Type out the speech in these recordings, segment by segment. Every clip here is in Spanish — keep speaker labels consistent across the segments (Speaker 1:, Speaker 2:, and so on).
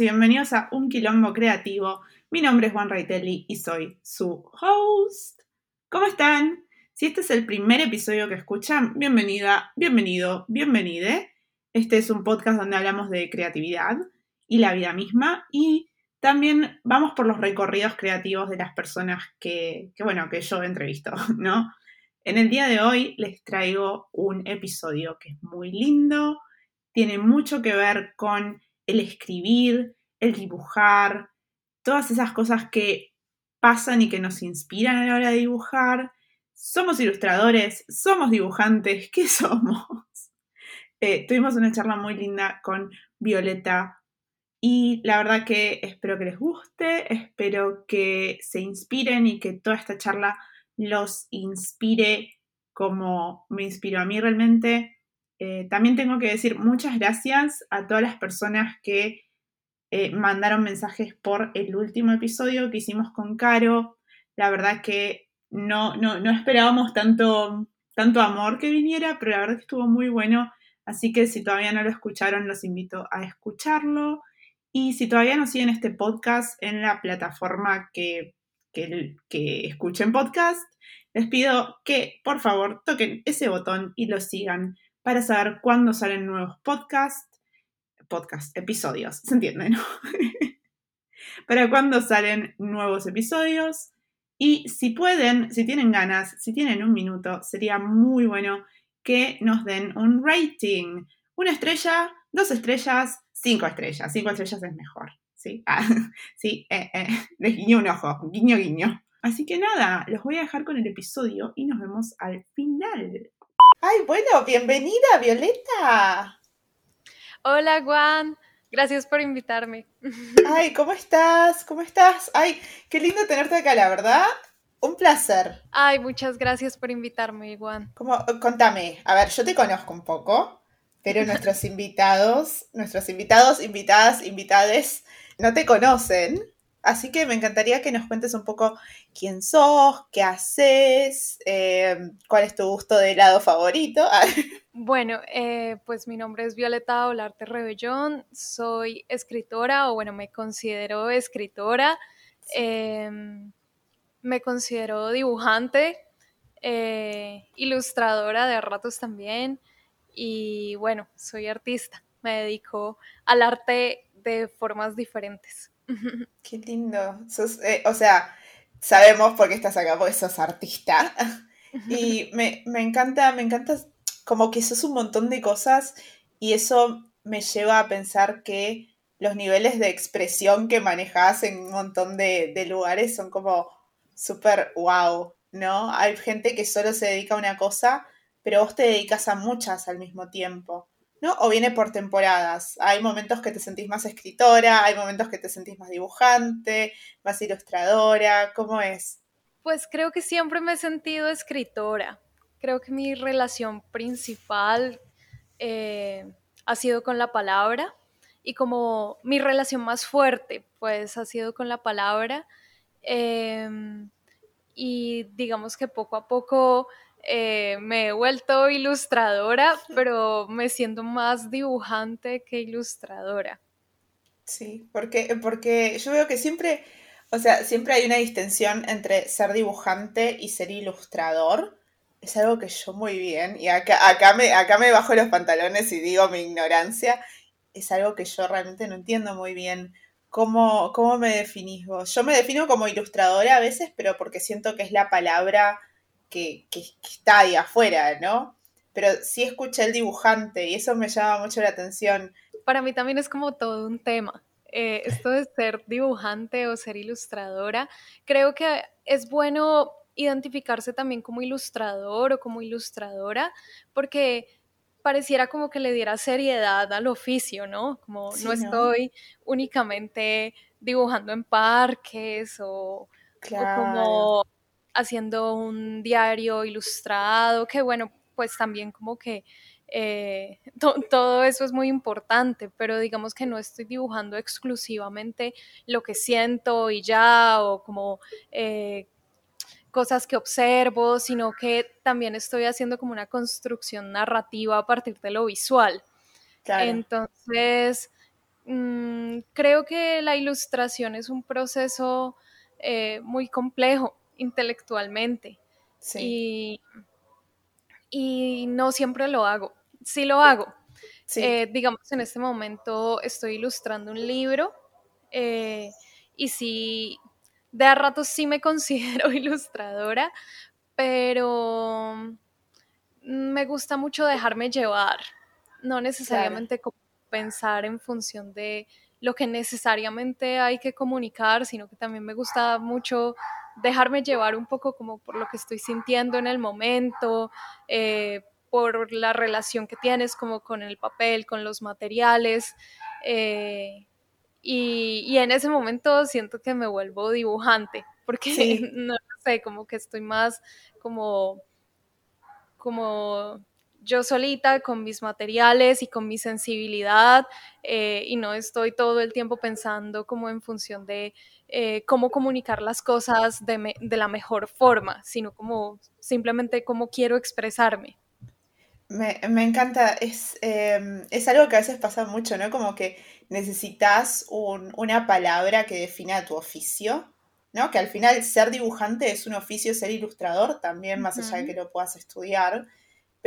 Speaker 1: y bienvenidos a Un Quilombo Creativo. Mi nombre es Juan Raitelli y soy su host. ¿Cómo están? Si este es el primer episodio que escuchan, bienvenida, bienvenido, bienvenide. Este es un podcast donde hablamos de creatividad y la vida misma y también vamos por los recorridos creativos de las personas que, que bueno, que yo entrevisto, ¿no? En el día de hoy les traigo un episodio que es muy lindo, tiene mucho que ver con el escribir, el dibujar, todas esas cosas que pasan y que nos inspiran a la hora de dibujar. Somos ilustradores, somos dibujantes, ¿qué somos? Eh, tuvimos una charla muy linda con Violeta y la verdad que espero que les guste, espero que se inspiren y que toda esta charla los inspire como me inspiró a mí realmente. Eh, también tengo que decir muchas gracias a todas las personas que eh, mandaron mensajes por el último episodio que hicimos con Caro. La verdad que no, no, no esperábamos tanto, tanto amor que viniera, pero la verdad que estuvo muy bueno. Así que si todavía no lo escucharon, los invito a escucharlo. Y si todavía no siguen este podcast en la plataforma que, que, que escuchen podcast, les pido que por favor toquen ese botón y lo sigan para saber cuándo salen nuevos podcasts, podcast, episodios, ¿se entiende, no? para cuándo salen nuevos episodios. Y si pueden, si tienen ganas, si tienen un minuto, sería muy bueno que nos den un rating. Una estrella, dos estrellas, cinco estrellas. Cinco estrellas es mejor. Sí, ah, sí, eh, eh, les guiño un ojo, guiño, guiño. Así que nada, los voy a dejar con el episodio y nos vemos al final. Ay, bueno, bienvenida, Violeta.
Speaker 2: Hola, Juan. Gracias por invitarme.
Speaker 1: Ay, ¿cómo estás? ¿Cómo estás? Ay, qué lindo tenerte acá, la verdad. Un placer.
Speaker 2: Ay, muchas gracias por invitarme, Juan.
Speaker 1: ¿Cómo? Contame. A ver, yo te conozco un poco, pero nuestros invitados, nuestros invitados, invitadas, invitades, no te conocen. Así que me encantaría que nos cuentes un poco quién sos, qué haces, eh, cuál es tu gusto de helado favorito.
Speaker 2: bueno, eh, pues mi nombre es Violeta Olarte Rebellón, soy escritora, o bueno, me considero escritora, em, me considero dibujante, eh, ilustradora de ratos también, y bueno, soy artista, me dedico al arte de formas diferentes.
Speaker 1: Qué lindo. Eh, o sea, sabemos por qué estás acá, porque sos artista. Y me, encanta, me encanta como que sos un montón de cosas y eso me lleva a pensar que los niveles de expresión que manejas en un montón de, de lugares son como súper wow, ¿no? Hay gente que solo se dedica a una cosa, pero vos te dedicas a muchas al mismo tiempo. ¿No? O viene por temporadas. Hay momentos que te sentís más escritora, hay momentos que te sentís más dibujante, más ilustradora. ¿Cómo es?
Speaker 2: Pues creo que siempre me he sentido escritora. Creo que mi relación principal eh, ha sido con la palabra y como mi relación más fuerte, pues ha sido con la palabra. Em, y digamos que poco a poco eh, me he vuelto ilustradora, pero me siento más dibujante que ilustradora.
Speaker 1: Sí, porque, porque yo veo que siempre, o sea, siempre hay una distinción entre ser dibujante y ser ilustrador. Es algo que yo muy bien, y acá, acá, me, acá me bajo los pantalones y digo mi ignorancia, es algo que yo realmente no entiendo muy bien. ¿Cómo, cómo me definís vos? Yo me defino como ilustradora a veces, pero porque siento que es la palabra que, está ahí afuera, ¿no? Pero sí escuché el dibujante y eso me llama mucho la atención.
Speaker 2: Para mí también es como todo un tema. Eh, esto de ser dibujante o ser ilustradora, creo que es bueno identificarse también como ilustrador o como ilustradora, porque pareciera como que le diera seriedad al oficio, ¿no? Como no estoy únicamente dibujando en parques o, o como haciendo un diario ilustrado, que bueno, pues también como que eh, todo eso es muy importante, pero digamos que no estoy dibujando exclusivamente lo que siento y ya, o como eh, cosas que observo, sino que también estoy haciendo como una construcción narrativa a partir de lo visual. Entonces, mm, creo que la ilustración es un proceso eh, muy complejo intelectualmente. Sí. Y, no siempre lo hago. Sí lo hago. Eh, digamos, en este momento estoy ilustrando un libro eh, y sí, de a ratos sí me considero ilustradora, pero me gusta mucho dejarme llevar, no necesariamente pensar en función de lo que necesariamente hay que comunicar, sino que también me gusta mucho dejarme llevar un poco como por lo que estoy sintiendo en el momento, eh, por la relación que tienes como con el papel, con los materiales. Eh, y, en ese momento siento que me vuelvo dibujante, porque no sé, como que estoy más como, como yo solita con mis materiales y con mi sensibilidad eh, y no estoy todo el tiempo pensando como en función de eh, cómo comunicar las cosas de, la mejor forma, sino como simplemente cómo quiero expresarme.
Speaker 1: Me, encanta, es, em, es, algo que a veces pasa mucho, ¿no? Como que necesitas una palabra que defina tu oficio, ¿no? Que al final ser dibujante es un oficio, ser ilustrador también, más allá de que lo puedas estudiar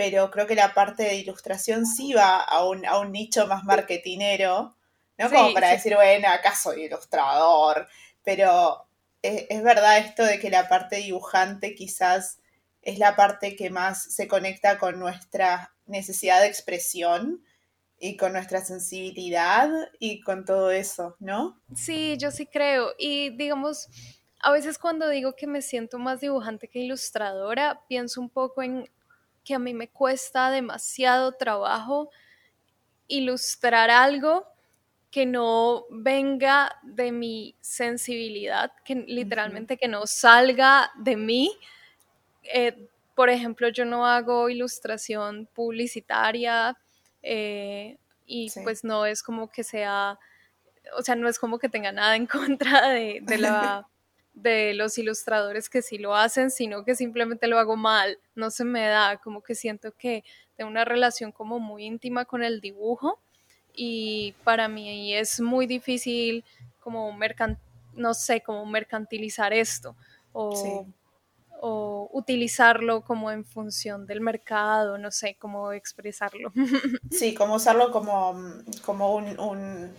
Speaker 1: pero creo que la parte de ilustración sí va a un, nicho más marketinero, ¿no? Como para decir, bueno, acá soy ilustrador, pero es, verdad esto de que la parte dibujante quizás es la parte que más se conecta con nuestra necesidad de expresión y con nuestra sensibilidad y con todo eso, ¿no?
Speaker 2: Sí, yo sí creo. Y digamos, a veces cuando digo que me siento más dibujante que ilustradora, pienso un poco en que a mí me cuesta demasiado trabajo ilustrar algo que no venga de mi sensibilidad, que literalmente que no salga de mí. Eh, por ejemplo, yo no hago ilustración publicitaria eh, y pues no es como que sea, o sea, no es como que tenga nada en contra de, de la de los ilustradores que sí lo hacen, sino que simplemente lo hago mal, no se me da, como que siento que tengo una relación como muy íntima con el dibujo y para mí es muy difícil como mercant no sé, como mercantilizar esto o, o utilizarlo como en función del mercado, no sé cómo expresarlo.
Speaker 1: Sí, como usarlo como, como un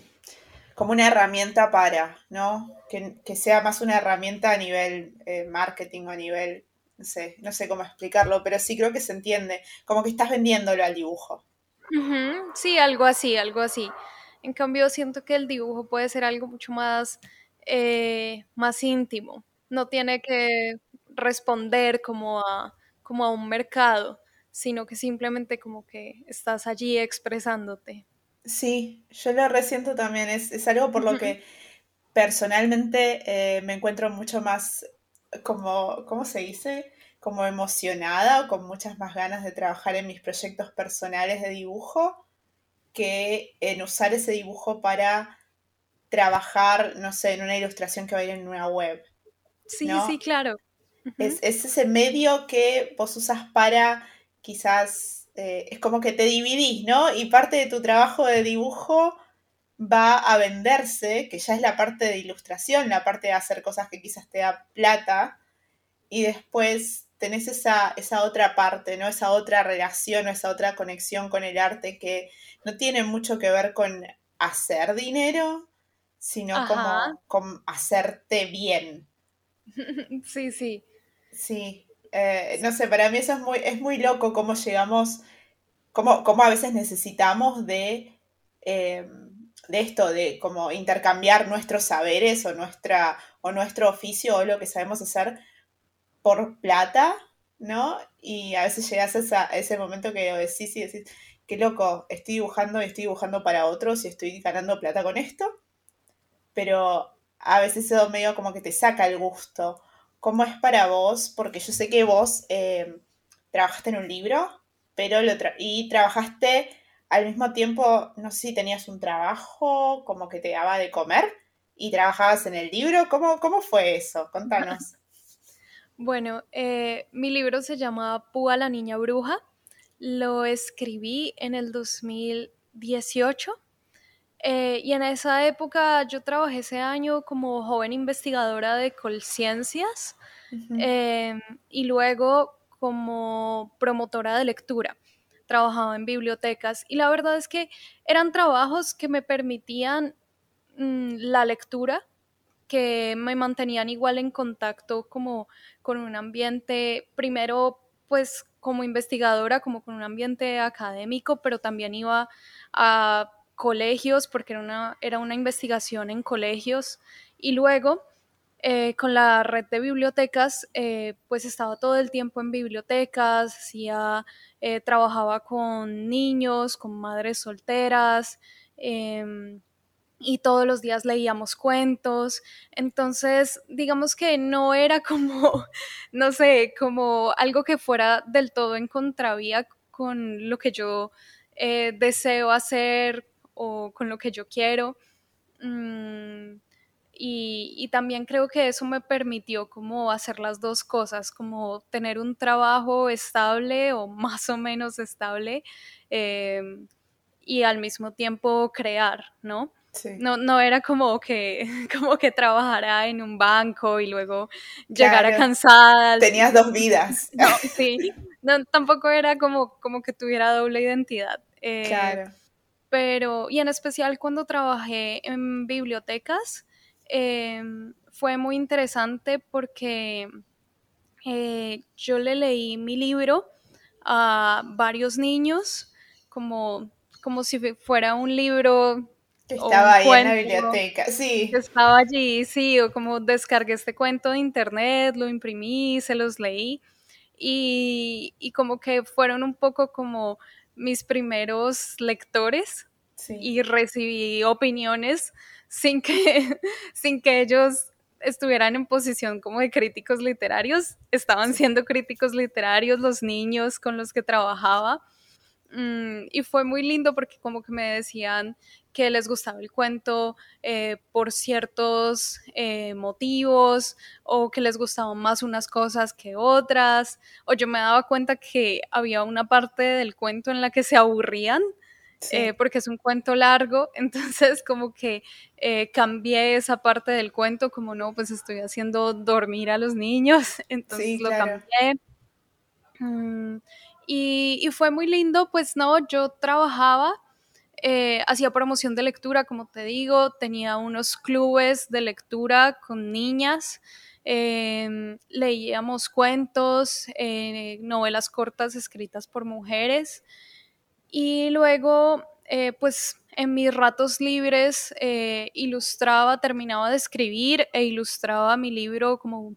Speaker 1: como una herramienta para, ¿no? Que, sea más una herramienta a nivel eh, marketing o a nivel, no sé, no sé cómo explicarlo, pero sí creo que se entiende, como que estás vendiéndolo al dibujo.
Speaker 2: Sí, algo así, algo así. En cambio, siento que el dibujo puede ser algo mucho más, eh, más íntimo. No tiene que responder como a, como a un mercado, sino que simplemente como que estás allí expresándote.
Speaker 1: Sí, yo lo resiento también. Es, algo por lo que personalmente eh, me encuentro mucho más como, ¿cómo se dice? Como emocionada o con muchas más ganas de trabajar en mis proyectos personales de dibujo que en usar ese dibujo para trabajar, no sé, en una ilustración que va a ir en una web.
Speaker 2: Sí, sí, claro.
Speaker 1: es, es ese medio que vos usas para quizás eh, es como que te dividís, ¿no? Y parte de tu trabajo de dibujo va a venderse, que ya es la parte de ilustración, la parte de hacer cosas que quizás te da plata, y después tenés esa, esa otra parte, ¿no? Esa otra relación o esa otra conexión con el arte que no tiene mucho que ver con hacer dinero, sino como con hacerte bien.
Speaker 2: Sí, sí.
Speaker 1: Sí. Eh, no sé, para mí eso es muy, es muy loco cómo llegamos, cómo, a veces necesitamos de, eh, de esto, de como intercambiar nuestros saberes o, nuestra, o nuestro oficio o lo que sabemos hacer por plata, ¿no? Y a veces llegas a, ese momento que decís y decís, qué loco, estoy dibujando y estoy dibujando para otros y estoy ganando plata con esto, pero a veces eso medio como que te saca el gusto ¿Cómo es para vos? Porque yo sé que vos eh, trabajaste en un libro, pero lo y trabajaste al mismo tiempo, no sé si tenías un trabajo como que te daba de comer y trabajabas en el libro. ¿Cómo, cómo fue eso? Contanos.
Speaker 2: Bueno, eh, mi libro se llama Púa la Niña Bruja. Lo escribí en el 2018. Eh, y en esa época yo trabajé ese año como joven investigadora de Colciencias em, y luego como promotora de lectura. Trabajaba en bibliotecas y la verdad es que eran trabajos que me permitían mm, la lectura, que me mantenían igual en contacto como con un ambiente, primero pues como investigadora, como con un ambiente académico, pero también iba a colegios, porque era una, era una investigación en colegios, y luego eh, con la red de bibliotecas, eh, pues estaba todo el tiempo en bibliotecas, hacía, eh, trabajaba con niños, con madres solteras, em, y todos los días leíamos cuentos. Entonces, digamos que no era como, no sé, como algo que fuera del todo en contravía con lo que yo deseo hacer o con lo que yo quiero. Mm, y, también creo que eso me permitió como hacer las dos cosas, como tener un trabajo estable o más o menos estable em, y al mismo tiempo crear, ¿no? No, no era como que, como que trabajara en un banco y luego llegara cansada.
Speaker 1: Tenías dos vidas.
Speaker 2: No, sí, no, tampoco era como, como que tuviera doble identidad. Eh, claro pero, y en especial cuando trabajé en bibliotecas, em, fue muy interesante porque eh, yo le leí mi libro a varios niños, como, como si fuera un libro
Speaker 1: que estaba ahí en la biblioteca, sí.
Speaker 2: Que estaba allí, sí, o como descargué este cuento de internet, lo imprimí, se los leí, y, y como que fueron un poco como mis primeros lectores y recibí opiniones sin que, sin que ellos estuvieran en posición como de críticos literarios, estaban siendo críticos literarios los niños con los que trabajaba. Mm, y fue muy lindo porque como que me decían que les gustaba el cuento eh, por ciertos eh, motivos o que les gustaban más unas cosas que otras o yo me daba cuenta que había una parte del cuento en la que se aburrían eh, porque es un cuento largo, entonces como que cambié esa parte del cuento como no, pues estoy haciendo dormir a los niños, entonces lo cambié. Mm, y, fue muy lindo, pues no, yo trabajaba, eh, hacía promoción de lectura, como te digo, tenía unos clubes de lectura con niñas, em, leíamos cuentos, eh, novelas cortas escritas por mujeres y luego, eh, pues en mis ratos libres ilustraba, terminaba de escribir e ilustraba mi libro como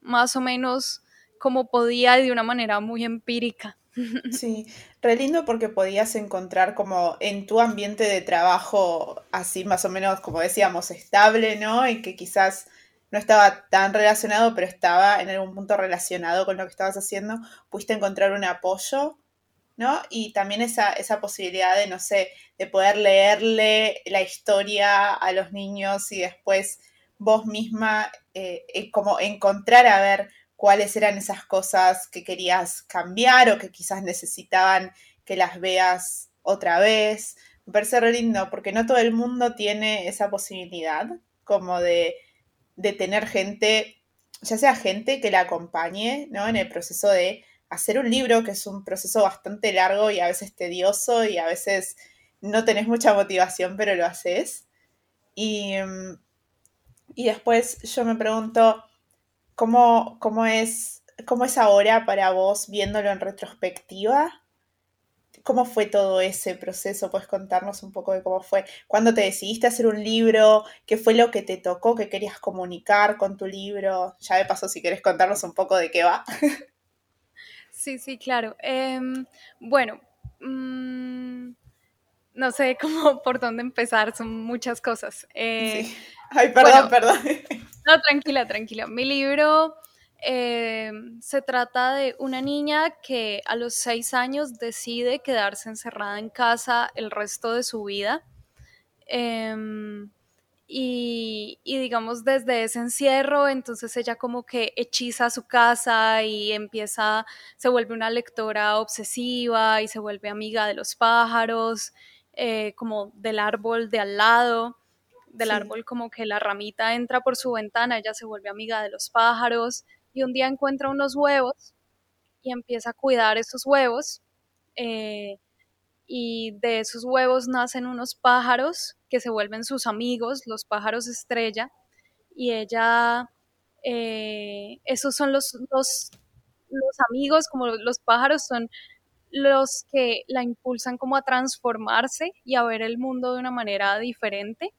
Speaker 2: más o menos como podía de una manera muy empírica.
Speaker 1: Sí, re lindo porque podías encontrar como en tu ambiente de trabajo así más o menos, como decíamos, estable, ¿no? Y que quizás no estaba tan relacionado, pero estaba en algún punto relacionado con lo que estabas haciendo, pudiste encontrar un apoyo, ¿no? Y también esa, esa posibilidad de, no sé, de poder leerle la historia a los niños y después vos misma eh, eh, como encontrar a ver cuáles eran esas cosas que querías cambiar o que quizás necesitaban que las veas otra vez. Me parece re lindo porque no todo el mundo tiene esa posibilidad como de, de tener gente, ya sea gente que la acompañe ¿no? en el proceso de hacer un libro, que es un proceso bastante largo y a veces tedioso y a veces no tenés mucha motivación, pero lo haces. Y, y después yo me pregunto, ¿Cómo, cómo, es, ¿Cómo es ahora para vos viéndolo en retrospectiva? ¿Cómo fue todo ese proceso? ¿Puedes contarnos un poco de cómo fue? ¿Cuándo te decidiste hacer un libro? ¿Qué fue lo que te tocó? ¿Qué querías comunicar con tu libro? Ya de paso, si querés contarnos un poco de qué va.
Speaker 2: Sí, sí, claro. Em, bueno, mm, no sé cómo por dónde empezar, son muchas cosas. Eh,
Speaker 1: Ay, perdón, perdón.
Speaker 2: No, tranquila, tranquila. Mi libro eh, se trata de una niña que a los seis años decide quedarse encerrada en casa el resto de su vida. Em, y, y, digamos desde ese encierro, entonces ella como que hechiza su casa y empieza, se vuelve una lectora obsesiva y se vuelve amiga de los pájaros eh, como del árbol de al lado, del árbol como que la ramita entra por su ventana, ella se vuelve amiga de los pájaros y un día encuentra unos huevos y empieza a cuidar esos huevos. Eh, y de esos huevos nacen unos pájaros que se vuelven sus amigos, los pájaros estrella, y ella, eh, esos son los, los, los amigos, como los pájaros son los que la impulsan como a transformarse y a ver el mundo de una manera diferente.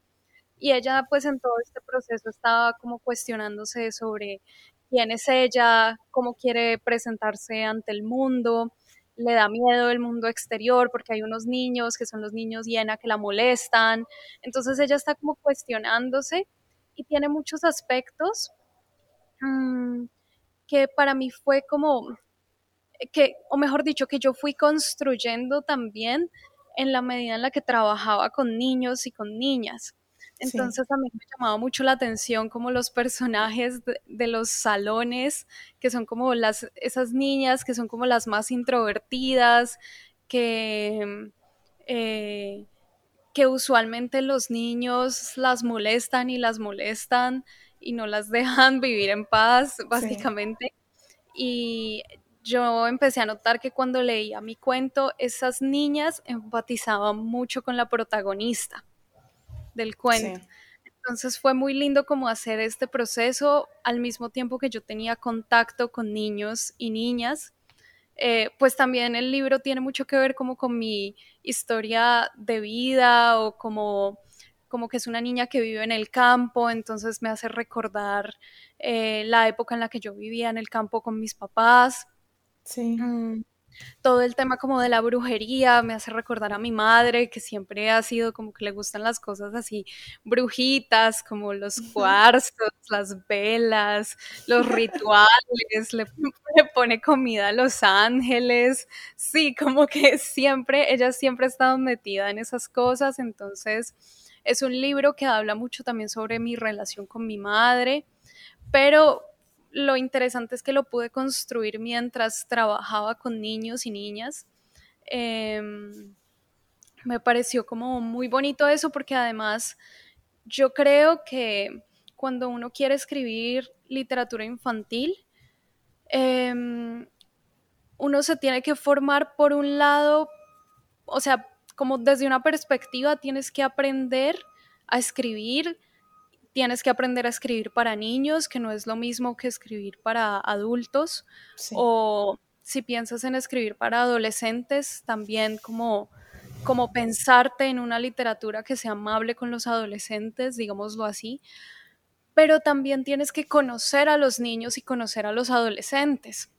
Speaker 2: Y ella pues en todo este proceso estaba como cuestionándose sobre quién es ella, cómo quiere presentarse ante el mundo, le da miedo el mundo exterior porque hay unos niños que son los niños llena que la molestan. Entonces ella está como cuestionándose y tiene muchos aspectos mm, que para mí fue como que, o mejor dicho, que yo fui construyendo también en la medida en la que trabajaba con niños y con niñas. Entonces a mí me llamaba mucho la atención como los personajes de, los salones, que son como las, esas niñas que son como las más introvertidas, que, eh, que usualmente los niños las molestan y las molestan y no las dejan vivir en paz, básicamente. Y yo empecé a notar que cuando leía mi cuento, esas niñas empatizaban mucho con la protagonista del cuento. Entonces fue muy lindo como hacer este proceso al mismo tiempo que yo tenía contacto con niños y niñas. Eh, pues también el libro tiene mucho que ver como con mi historia de vida o como, como que es una niña que vive en el campo, entonces me hace recordar eh, la época en la que yo vivía en el campo con mis papás.
Speaker 1: Sí.
Speaker 2: Mm, todo el tema como de la brujería me hace recordar a mi madre, que siempre ha sido como que le gustan las cosas así brujitas, como los cuarzos, las velas, los rituales, le, pone comida a los ángeles, sí, como que siempre, ella siempre ha estado metida en esas cosas, entonces es un libro que habla mucho también sobre mi relación con mi madre, pero lo interesante es que lo pude construir mientras trabajaba con niños y niñas. Em, me pareció como muy bonito eso porque además yo creo que cuando uno quiere escribir literatura infantil, em, uno se tiene que formar por un lado, o sea, como desde una perspectiva tienes que aprender a escribir tienes que aprender a escribir para niños, que no es lo mismo que escribir para adultos, o si piensas en escribir para adolescentes, también como, como pensarte en una literatura que sea amable con los adolescentes, digámoslo así, pero también tienes que conocer a los niños y conocer a los adolescentes.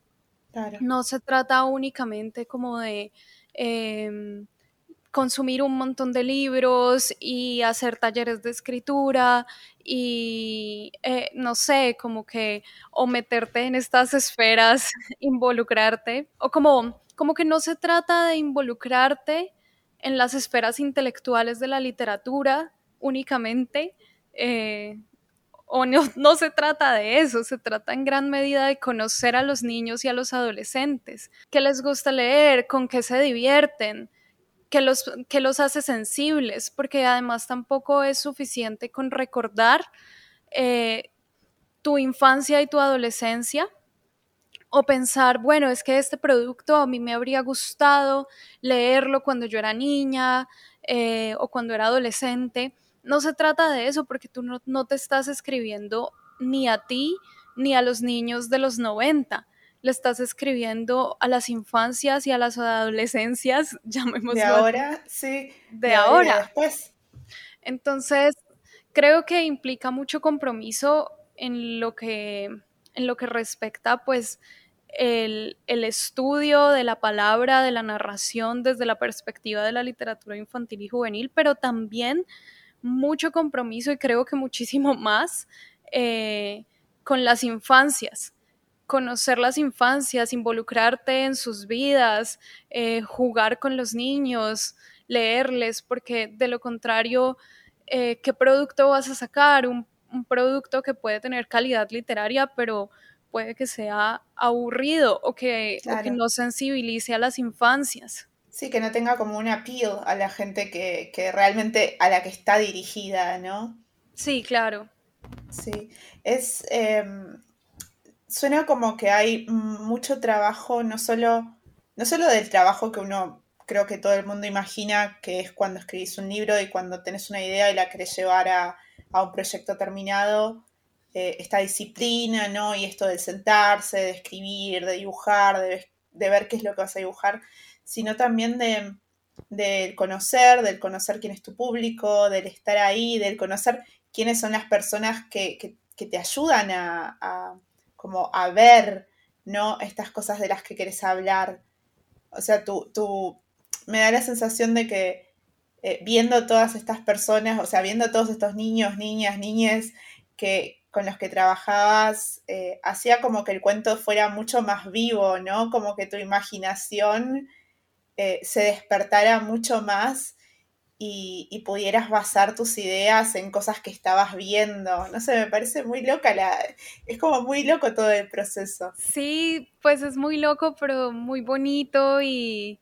Speaker 2: No se trata únicamente como de... Em, consumir un montón de libros y hacer talleres de escritura y eh, no sé, como que o meterte en estas esferas, involucrarte, o como, como que no se trata de involucrarte en las esferas intelectuales de la literatura únicamente, eh, o no, no se trata de eso, se trata en gran medida de conocer a los niños y a los adolescentes, qué les gusta leer, con qué se divierten, que los, que los hace sensibles, porque además tampoco es suficiente con recordar eh, tu infancia y tu adolescencia o pensar, bueno, es que este producto a mí me habría gustado leerlo cuando yo era niña eh, o cuando era adolescente. No se trata de eso porque tú no, no te estás escribiendo ni a ti ni a los niños de los 90 le estás escribiendo a las infancias y a las adolescencias, llamémoslo.
Speaker 1: De ahora, sí.
Speaker 2: De, ahora. después. Entonces, creo que implica mucho compromiso en lo que, en lo que respecta, pues, el, el, estudio de la palabra, de la narración desde la perspectiva de la literatura infantil y juvenil, pero también mucho compromiso y creo que muchísimo más eh, con las infancias conocer las infancias, involucrarte en sus vidas, eh, jugar con los niños, leerles, porque de lo contrario, eh, ¿qué producto vas a sacar? Un, producto que puede tener calidad literaria, pero puede que sea aburrido o que, no sensibilice a las infancias.
Speaker 1: Sí, que no tenga como un appeal a la gente que, que realmente a la que está dirigida, ¿no?
Speaker 2: Sí, claro.
Speaker 1: Sí, es... Em, suena como que hay mucho trabajo, no solo, no solo del trabajo que uno creo que todo el mundo imagina que es cuando escribís un libro y cuando tenés una idea y la querés llevar a, un proyecto terminado, eh, esta disciplina, ¿no? Y esto de sentarse, de escribir, de dibujar, de, ver qué es lo que vas a dibujar, sino también de, conocer, del conocer quién es tu público, del estar ahí, del conocer quiénes son las personas que, te ayudan a, como a ver, ¿no? Estas cosas de las que querés hablar. O sea, tú, tú me da la sensación de que eh, viendo todas estas personas, o sea, viendo todos estos niños, niñas, niñes que, con los que trabajabas, eh, hacía como que el cuento fuera mucho más vivo, ¿no? Como que tu imaginación eh, se despertara mucho más y, pudieras basar tus ideas en cosas que estabas viendo. No sé, me parece muy loca la. Es como muy loco todo el proceso.
Speaker 2: Sí, pues es muy loco, pero muy bonito y,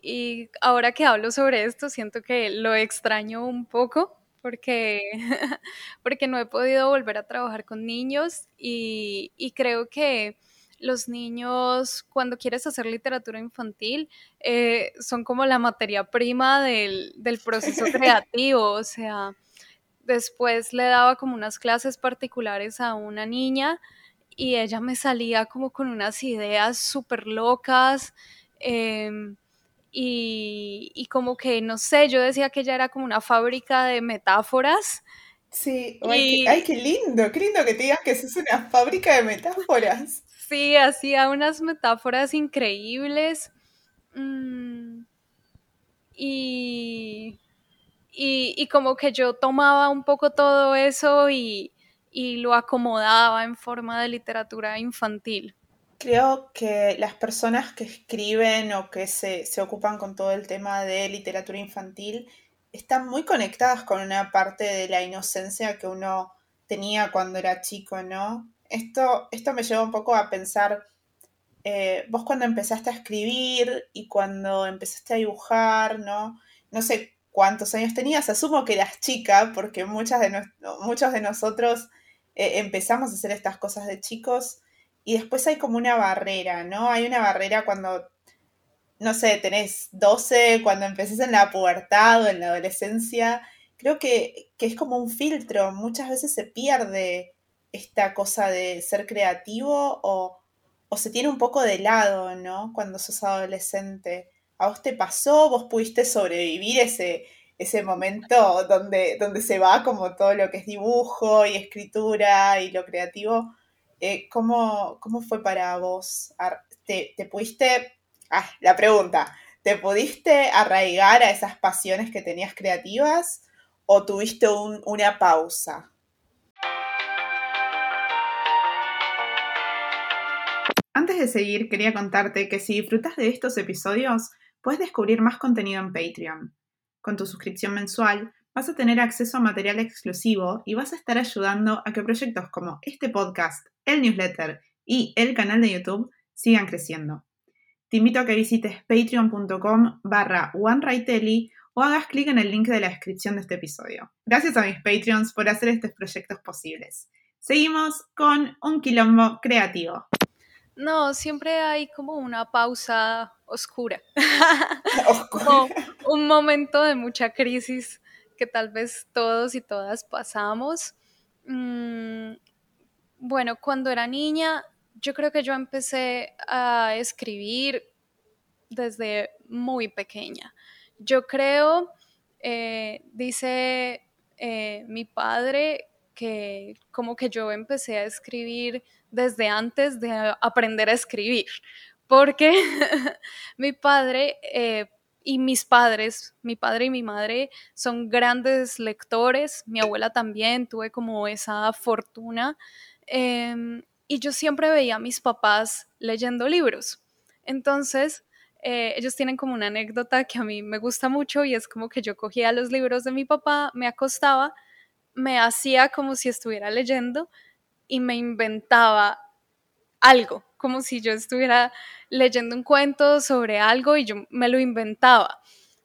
Speaker 2: y ahora que hablo sobre esto, siento que lo extraño un poco porque, porque no he podido volver a trabajar con niños y, y creo que los niños, cuando quieres hacer literatura infantil, eh, son como la materia prima del, proceso creativo. O sea, después le daba como unas clases particulares a una niña y ella me salía como con unas ideas súper locas. Em, y, y, como que, no sé, yo decía que ella era como una fábrica de metáforas.
Speaker 1: Sí, ay, qué, lindo, qué lindo que te digas que es una fábrica de metáforas.
Speaker 2: Sí, hacía unas metáforas increíbles. Mm, y, y, como que yo tomaba un poco todo eso y, lo acomodaba en forma de literatura infantil.
Speaker 1: Creo que las personas que escriben o que se, se, ocupan con todo el tema de literatura infantil están muy conectadas con una parte de la inocencia que uno tenía cuando era chico, ¿no? Esto, esto me lleva un poco a pensar, eh, vos cuando empezaste a escribir y cuando empezaste a dibujar, ¿no? No sé cuántos años tenías, asumo que eras chica, porque muchas de muchos de nosotros eh, empezamos a hacer estas cosas de chicos y después hay como una barrera, ¿no? Hay una barrera cuando, no sé, tenés 12, cuando empezás en la pubertad o en la adolescencia, creo que, que es como un filtro, muchas veces se pierde esta cosa de ser creativo o, se tiene un poco de lado, ¿no? Cuando sos adolescente. ¿A vos te pasó? ¿Vos pudiste sobrevivir ese, ese momento donde, donde se va como todo lo que es dibujo y escritura y lo creativo? Eh, ¿cómo, fue para vos? ¿Te, pudiste... Ah, la pregunta. ¿Te pudiste arraigar a esas pasiones que tenías creativas o tuviste una pausa? Antes de seguir, quería contarte que si disfrutas de estos episodios, puedes descubrir más contenido en Patreon. Con tu suscripción mensual, vas a tener acceso a material exclusivo y vas a estar ayudando a que proyectos como este podcast, el newsletter y el canal de YouTube sigan creciendo. Te invito a que visites patreon.com barra o hagas clic en el link de la descripción de este episodio. Gracias a mis Patreons por hacer estos proyectos posibles. Seguimos con un quilombo creativo.
Speaker 2: No, siempre hay como una pausa oscura. un momento de mucha crisis que tal vez todos y todas pasamos. Mm, bueno, cuando era niña, yo creo que yo empecé a escribir desde muy pequeña. Yo creo, eh, dice eh, mi padre, que como que yo empecé a escribir desde antes de aprender a escribir, porque mi padre eh, y mis padres, mi padre y mi madre son grandes lectores, mi abuela también, tuve como esa fortuna, em, y yo siempre veía a mis papás leyendo libros. Entonces, eh, ellos tienen como una anécdota que a mí me gusta mucho y es como que yo cogía los libros de mi papá, me acostaba, me hacía como si estuviera leyendo y me inventaba algo, como si yo estuviera leyendo un cuento sobre algo y yo me lo inventaba.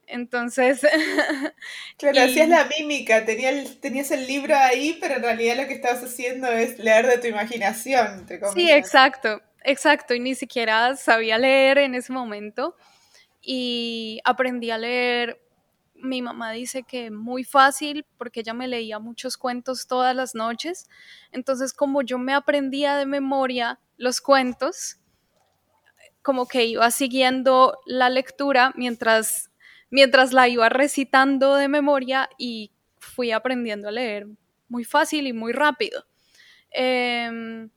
Speaker 2: Entonces...
Speaker 1: Claro, hacías la mímica, tenías, tenías el libro ahí, pero en realidad lo que estabas haciendo es leer de tu imaginación.
Speaker 2: sí, exacto, exacto, y ni siquiera sabía leer en ese momento y aprendí a leer. Mi mamá dice que muy fácil porque ella me leía muchos cuentos todas las noches. Entonces, como yo me aprendía de memoria los cuentos, como que iba siguiendo la lectura mientras mientras la iba recitando de memoria y fui aprendiendo a leer muy fácil y muy rápido. Em,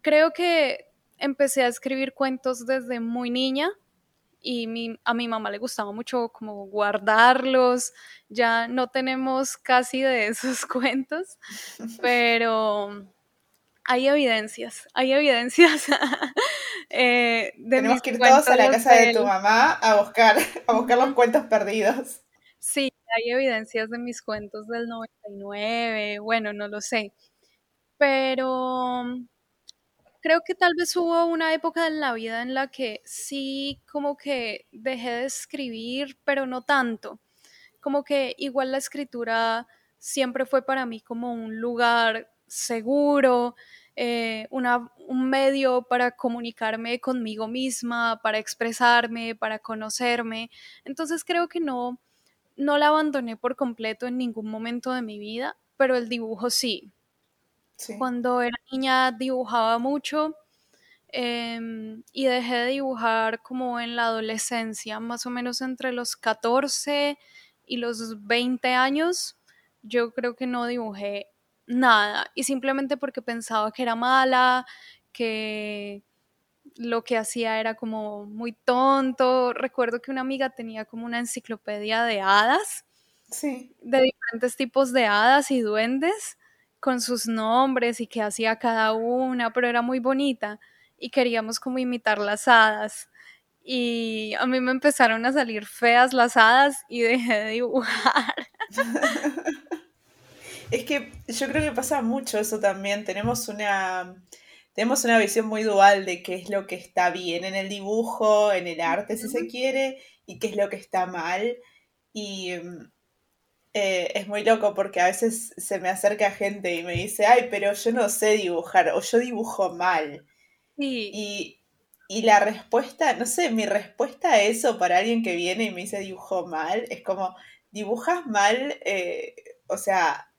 Speaker 2: creo que empecé a escribir cuentos desde muy niña y a mi mamá le gustaba mucho como guardarlos. Ya no tenemos casi de esos cuentos, pero hay evidencias, hay evidencias.
Speaker 1: Eh, Tenemos que ir todos a la casa de tu mamá a buscar, a buscar los cuentos perdidos.
Speaker 2: Sí, hay evidencias de mis cuentos del 99, bueno, no lo sé. Pero creo que tal vez hubo una época en la vida en la que sí como que dejé de escribir, pero no tanto. Como que igual la escritura siempre fue para mí como un lugar seguro, eh, un medio para comunicarme conmigo misma, para expresarme, para conocerme. Entonces creo que no, no la abandoné por completo en ningún momento de mi vida, pero el dibujo sí. Cuando era niña dibujaba mucho em, y dejé de dibujar como en la adolescencia, más o menos entre los 14 y los 20 años. Yo creo que no dibujé nada. Y simplemente porque pensaba que era mala, que lo que hacía era como muy tonto. Recuerdo que una amiga tenía como una enciclopedia de hadas.
Speaker 1: Sí.
Speaker 2: De diferentes tipos de hadas y duendes con sus nombres y qué hacía cada una, pero era muy bonita y queríamos como imitar las hadas. Y a mí me empezaron a salir feas las hadas y dejé de dibujar.
Speaker 1: Es que yo creo que pasa mucho eso también. Tenemos una, tenemos una visión muy dual de qué es lo que está bien en el dibujo, en el arte, si se quiere, y qué es lo que está mal. Y eh, es muy loco porque a veces se me acerca gente y me dice, ay, pero yo no sé dibujar o yo dibujo mal. Y, y la respuesta, no sé, mi respuesta a eso para alguien que viene y me dice dibujo mal, es como, dibujas mal, eh, o sea,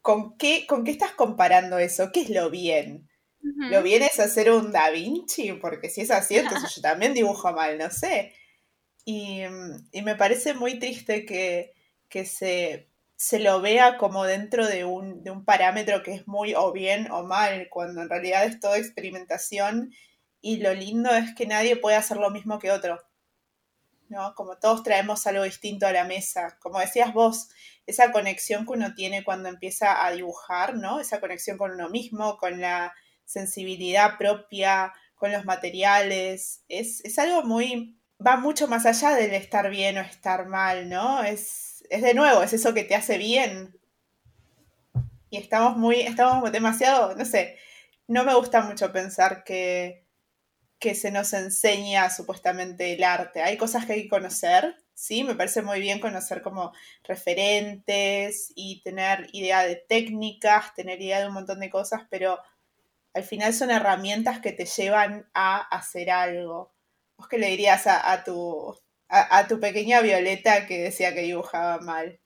Speaker 1: ¿con qué, ¿con qué estás comparando eso? ¿Qué es lo bien? ¿Lo bien es hacer un Da Vinci? Porque si es así, entonces yo también dibujo mal, no sé. Y, me parece muy triste que, se, se, lo vea como dentro de un, de un parámetro que es muy o bien o mal, cuando en realidad es toda experimentación y lo lindo es que nadie puede hacer lo mismo que otro. ¿no? Como todos traemos algo distinto a la mesa. Como decías vos, esa conexión que uno tiene cuando empieza a dibujar, ¿no? Esa conexión con uno mismo, con la sensibilidad propia, con los materiales, es, algo muy, va mucho más allá del estar bien o estar mal, ¿no? Es, es de nuevo, es eso que te hace bien. Y estamos muy, estamos demasiado, no sé, no me gusta mucho pensar que, que se nos enseña supuestamente el arte. Hay cosas que hay que conocer, ¿sí? Me parece muy bien conocer como referentes y tener idea de técnicas, tener idea de un montón de cosas, pero al final son herramientas que te llevan a hacer algo. ¿Vos qué le dirías a, tu, a, tu pequeña Violeta que decía que dibujaba mal?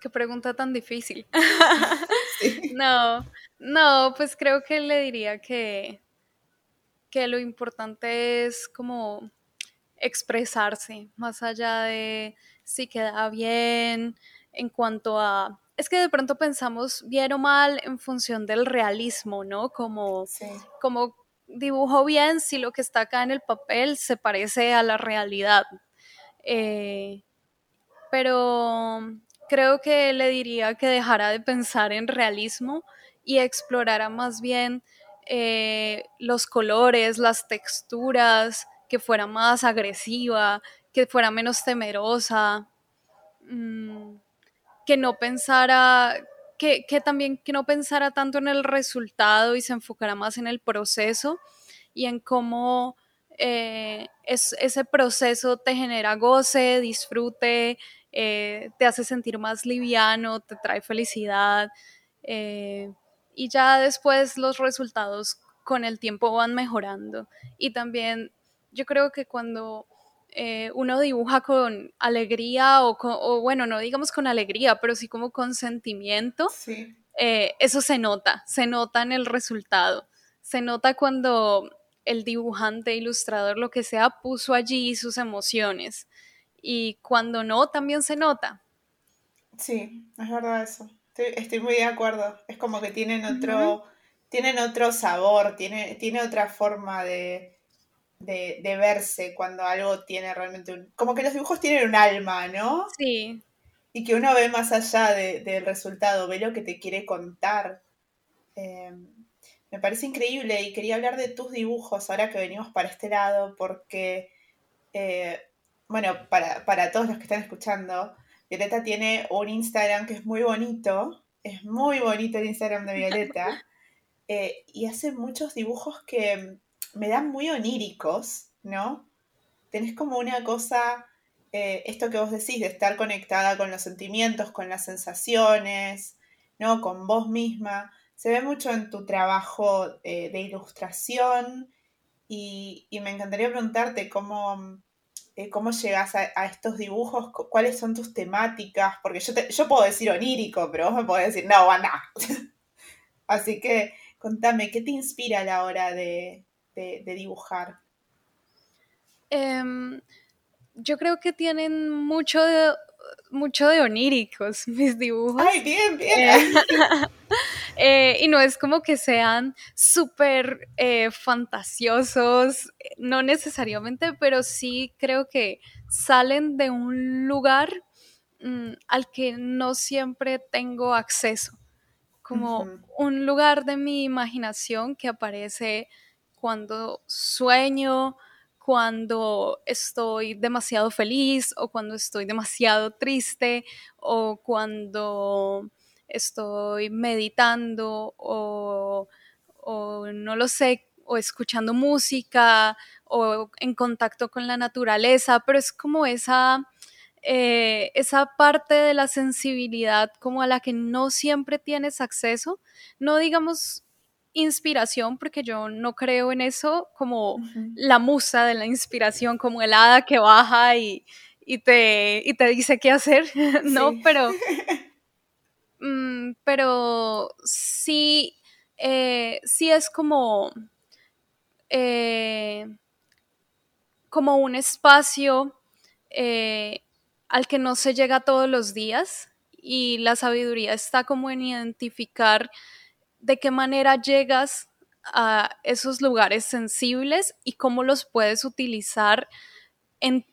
Speaker 2: Qué pregunta tan difícil. No, no, pues creo que le diría que, que lo importante es como expresarse, más allá de si queda bien, en cuanto a... Es que de pronto pensamos bien o mal en función del realismo, ¿no? Como, como dibujo bien si lo que está acá en el papel se parece a la realidad. Eh, pero creo que le diría que dejara de pensar en realismo y explorara más bien eh, los colores, las texturas, que fuera más agresiva, que fuera menos temerosa, mm, que no pensara que, también que no pensara tanto en el resultado y se enfocara más en el proceso y en cómo eh, es, ese proceso te genera goce, disfrute, eh, te hace sentir más liviano, te trae felicidad eh, y ya después los resultados con el tiempo van mejorando. Y también yo creo que cuando uno dibuja con alegría o, bueno, no digamos con alegría, pero sí como con sentimiento, eso se nota, se nota en el resultado. Se nota cuando el dibujante, ilustrador, lo que sea, puso allí sus emociones. Y cuando no, también se nota.
Speaker 1: Sí, es verdad eso. Estoy, muy de acuerdo. Es como que tienen otro, tienen otro sabor, tiene, tiene otra forma de, de, verse cuando algo tiene realmente un... Como que los dibujos tienen un alma, ¿no?
Speaker 2: Sí.
Speaker 1: Y que uno ve más allá del resultado, ve lo que te quiere contar. Eh, me parece increíble y quería hablar de tus dibujos ahora que venimos para este lado, porque, eh, bueno, para, todos los que están escuchando, Violeta tiene un Instagram que es muy bonito, es muy bonito el Instagram de Violeta, eh, y hace muchos dibujos que me dan muy oníricos, ¿no? Tenés como una cosa, eh, esto que vos decís, de estar conectada con los sentimientos, con las sensaciones, ¿no? Con vos misma se ve mucho en tu trabajo eh, de ilustración y, me encantaría preguntarte cómo, eh, cómo llegas a, estos dibujos, cuáles son tus temáticas, porque yo, yo puedo decir onírico, pero vos me podés decir, no, anda. Así que contame, ¿qué te inspira a la hora de, dibujar?
Speaker 2: Em, yo creo que tienen mucho de, mucho de oníricos mis dibujos.
Speaker 1: ¡Ay, bien, bien! Eh,
Speaker 2: eh, y no es como que sean súper eh, fantasiosos, no necesariamente, pero sí creo que salen de un lugar mm, al que no siempre tengo acceso, como un lugar de mi imaginación que aparece cuando sueño, cuando estoy demasiado feliz o cuando estoy demasiado triste o cuando estoy meditando o, no lo sé, o escuchando música o en contacto con la naturaleza, pero es como esa, eh, esa parte de la sensibilidad como a la que no siempre tienes acceso, no digamos inspiración, porque yo no creo en eso como la musa de la inspiración, como el hada que baja y, te, te dice qué hacer, ¿no? Pero, mm, pero sí, eh, sí es como, eh, como un espacio eh, al que no se llega todos los días y la sabiduría está como en identificar de qué manera llegas a esos lugares sensibles y cómo los puedes utilizar en,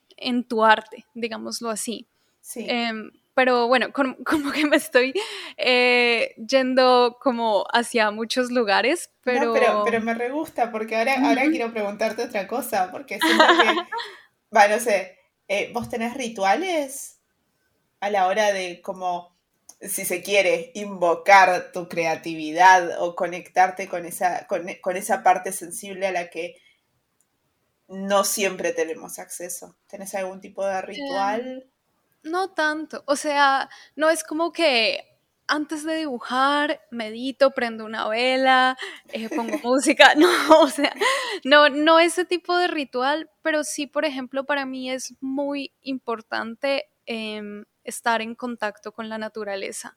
Speaker 2: tu arte, digámoslo así.
Speaker 1: Sí.
Speaker 2: Em, pero bueno, como, que me estoy eh, yendo como hacia muchos lugares, pero...
Speaker 1: pero, me re gusta, porque ahora, ahora quiero preguntarte otra cosa, porque siento que, va, no sé, eh, ¿vos tenés rituales a la hora de como si se quiere, invocar tu creatividad o conectarte con esa, con, esa parte sensible a la que no siempre tenemos acceso. ¿Tenés algún tipo de ritual?
Speaker 2: No tanto. O sea, no es como que antes de dibujar medito, prendo una vela, eh, pongo música. No, o sea, no, no ese tipo de ritual, pero sí, por ejemplo, para mí es muy importante em, estar en contacto con la naturaleza.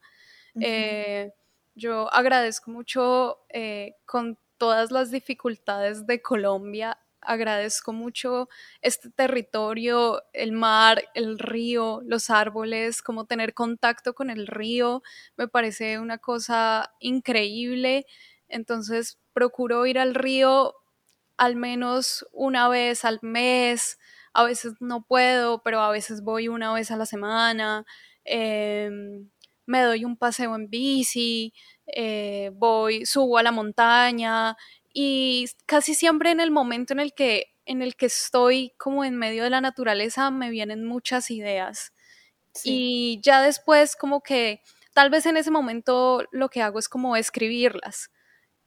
Speaker 2: Eh, yo agradezco mucho eh, con todas las dificultades de Colombia, agradezco mucho este territorio, el mar, el río, los árboles, como tener contacto con el río, me parece una cosa increíble. Entonces procuro ir al río al menos una vez al mes, a veces no puedo, pero a veces voy una vez a la semana, em, me doy un paseo en bici, eh, voy, subo a la montaña y casi siempre en el momento en el que en el que estoy como en medio de la naturaleza me vienen muchas ideas. Y ya después como que tal vez en ese momento lo que hago es como escribirlas,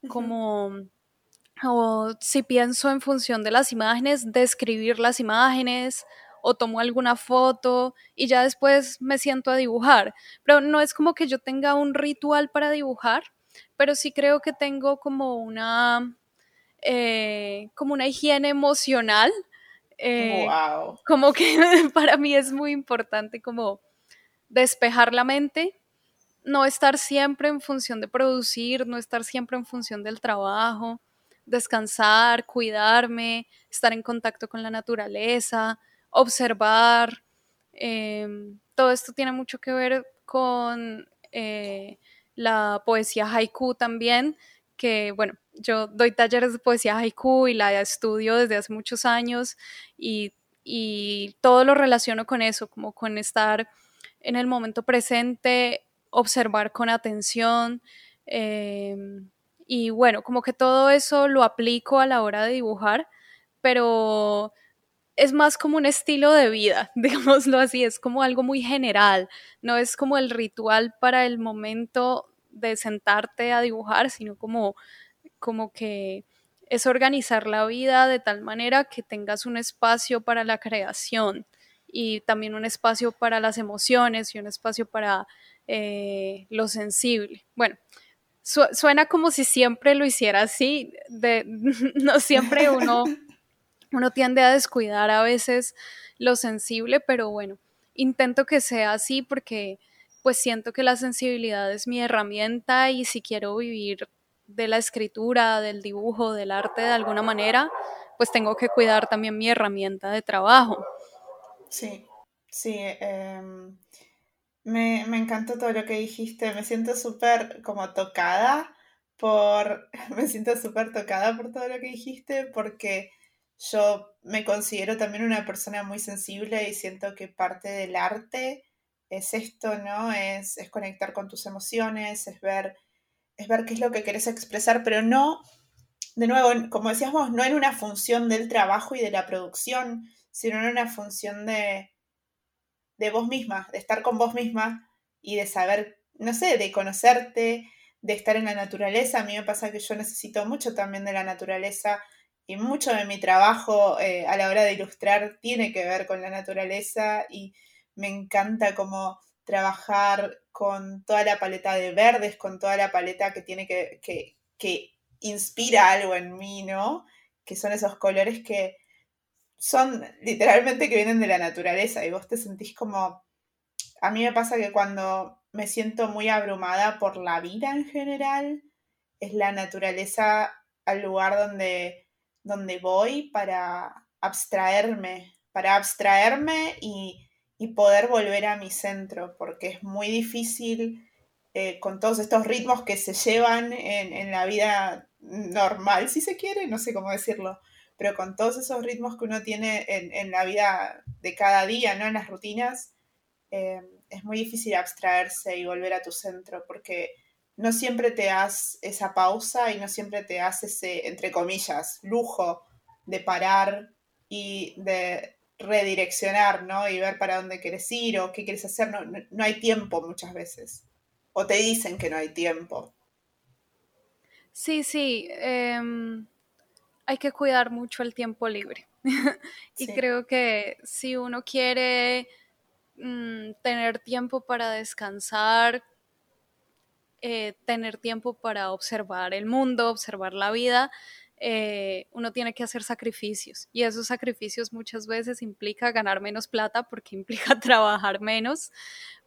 Speaker 2: como o si pienso en función de las imágenes, describir las imágenes o tomo alguna foto y ya después me siento a dibujar. Pero no es como que yo tenga un ritual para dibujar, pero sí creo que tengo como una, eh, como una higiene emocional.
Speaker 1: Eh, wow.
Speaker 2: Como que para mí es muy importante como despejar la mente, no estar siempre en función de producir, no estar siempre en función del trabajo descansar, cuidarme, estar en contacto con la naturaleza, observar. Em, todo esto tiene mucho que ver con eh, la poesía haiku también, que bueno, yo doy talleres de poesía haiku y la estudio desde hace muchos años y, todo lo relaciono con eso, como con estar en el momento presente, observar con atención. Em, y bueno, como que todo eso lo aplico a la hora de dibujar, pero es más como un estilo de vida, digámoslo así, es como algo muy general, no es como el ritual para el momento de sentarte a dibujar, sino como, como que es organizar la vida de tal manera que tengas un espacio para la creación y también un espacio para las emociones y un espacio para eh, lo sensible. Bueno, suena como si siempre lo hiciera así, no siempre uno, uno tiende a descuidar a veces lo sensible, pero bueno, intento que sea así porque pues siento que la sensibilidad es mi herramienta y si quiero vivir de la escritura, del dibujo, del arte de alguna manera, pues tengo que cuidar también mi herramienta de trabajo.
Speaker 1: Sí, sí. Eh me, encantó todo lo que dijiste, me siento súper como tocada por, me siento súper tocada por todo lo que dijiste porque yo me considero también una persona muy sensible y siento que parte del arte es esto, ¿no? Es, es conectar con tus emociones, es ver, es ver qué es lo que querés expresar, pero no, de nuevo, como decíamos, no en una función del trabajo y de la producción, sino en una función de, de vos misma, de estar con vos misma y de saber, no sé, de conocerte, de estar en la naturaleza. A mí me pasa que yo necesito mucho también de la naturaleza y mucho de mi trabajo eh, a la hora de ilustrar tiene que ver con la naturaleza y me encanta como trabajar con toda la paleta de verdes, con toda la paleta que tiene que, que, que inspira algo en mí, ¿no? Que son esos colores que, son literalmente que vienen de la naturaleza y vos te sentís como... A mí me pasa que cuando me siento muy abrumada por la vida en general, es la naturaleza al lugar donde, donde voy para abstraerme, para abstraerme y, poder volver a mi centro, porque es muy difícil eh, con todos estos ritmos que se llevan en, en, la vida normal, si se quiere, no sé cómo decirlo, pero con todos esos ritmos que uno tiene en, la vida de cada día, ¿no? En las rutinas, eh, es muy difícil abstraerse y volver a tu centro, porque no siempre te das esa pausa y no siempre te das ese, entre comillas, lujo de parar y de redireccionar, ¿no? Y ver para dónde quieres ir o qué quieres hacer. No, hay tiempo muchas veces. O te dicen que no hay tiempo.
Speaker 2: Sí, sí. Em, hay que cuidar mucho el tiempo libre. y creo que si uno quiere mm, tener tiempo para descansar, eh, tener tiempo para observar el mundo, observar la vida, eh, uno tiene que hacer sacrificios. Y esos sacrificios muchas veces implica ganar menos plata porque implica trabajar menos,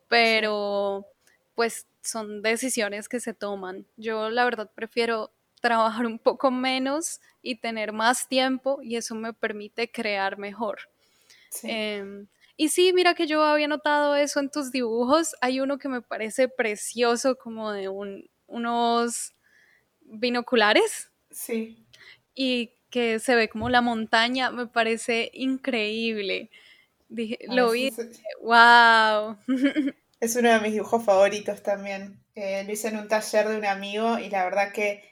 Speaker 2: pero pues son decisiones que se toman. Yo la verdad prefiero trabajar un poco menos y tener más tiempo y eso me permite crear mejor. Em, y sí, mira que yo había notado eso en tus dibujos. Hay uno que me parece precioso, como de unos binoculares.
Speaker 1: Sí.
Speaker 2: Y que se ve como la montaña, me parece increíble. Dije, lo vi, wow.
Speaker 1: Es uno de mis dibujos favoritos también. Eh, lo hice en un taller de un amigo y la verdad que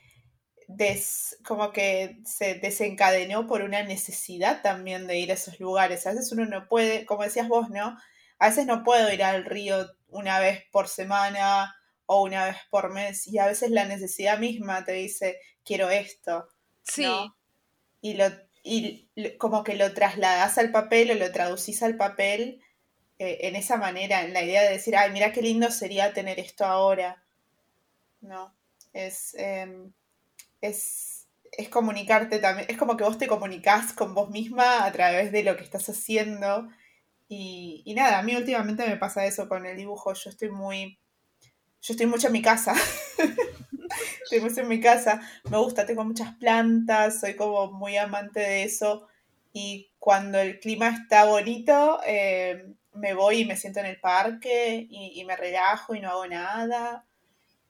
Speaker 1: como que se desencadenó por una necesidad también de ir a esos lugares. A veces uno no puede, como decías vos, ¿no? A veces no puedo ir al río una vez por semana o una vez por mes y a veces la necesidad misma te dice, quiero esto. Sí. Y, lo, y como que lo trasladas al papel o lo traducís al papel eh, en esa manera, en la idea de decir, ay, mira qué lindo sería tener esto ahora. ¿No? Es, em, es, es comunicarte también, es como que vos te comunicás con vos misma a través de lo que estás haciendo. Y, y nada, a mí últimamente me pasa eso con el dibujo. Yo estoy muy yo estoy mucho en mi casa. estoy mucho en mi casa. Me gusta, tengo muchas plantas, soy como muy amante de eso. Y cuando el clima está bonito, eh, me voy y me siento en el parque y, me relajo y no hago nada.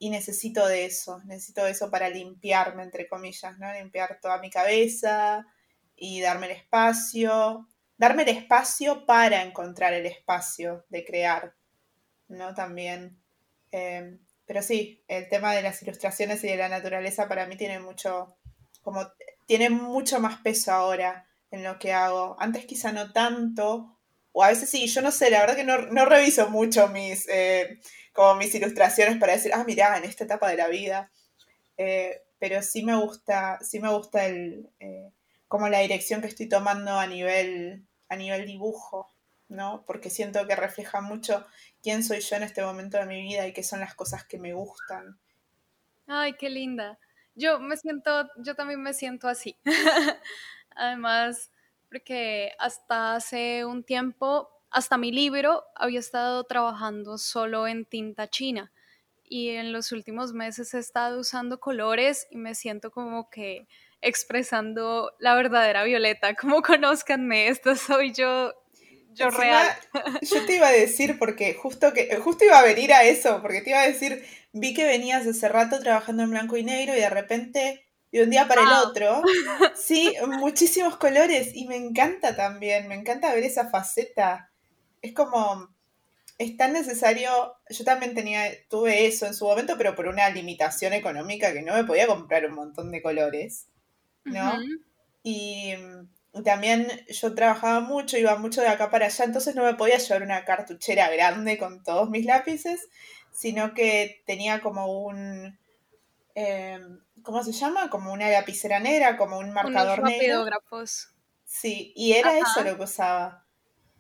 Speaker 1: Y necesito de eso, necesito de eso para limpiarme, entre comillas, ¿no? Limpiar toda mi cabeza y darme el espacio. Darme el espacio para encontrar el espacio de crear, ¿no? También Em, pero sí, el tema de las ilustraciones y de la naturaleza para mí tiene mucho, como, tiene mucho más peso ahora en lo que hago. Antes quizá no tanto, o a veces sí, yo no sé, la verdad que no, reviso mucho mis, eh, como mis ilustraciones para decir, ah, mira, en esta etapa de la vida. Eh, pero sí me gusta, sí me gusta el, eh, como la dirección que estoy tomando a nivel, a nivel dibujo, ¿no? Porque siento que refleja mucho quién soy yo en este momento de mi vida y qué son las cosas que me gustan.
Speaker 2: Ay, qué linda. Yo me siento, yo también me siento así. Además, porque hasta hace un tiempo, hasta mi libro, había estado trabajando solo en tinta china. Y en los últimos meses he estado usando colores y me siento como que expresando la verdadera Violeta. Como conozcanme, esta soy yo yo real.
Speaker 1: Yo te iba a decir, porque justo que, justo iba a venir a eso, porque te iba a decir, vi que venías hace rato trabajando en blanco y negro y de repente, de un día para el otro, sí, muchísimos colores y me encanta también, me encanta ver esa faceta. Es como, es tan necesario, yo también tenía, tuve eso en su momento, pero por una limitación económica que no me podía comprar un montón de colores, ¿no? Y también yo trabajaba mucho, iba mucho de acá para allá, entonces no me podía llevar una cartuchera grande con todos mis lápices, sino que tenía como un, em, ¿cómo se llama? Como una lapicera negra, como un marcador Unos negro. Sí, y era eso lo que usaba.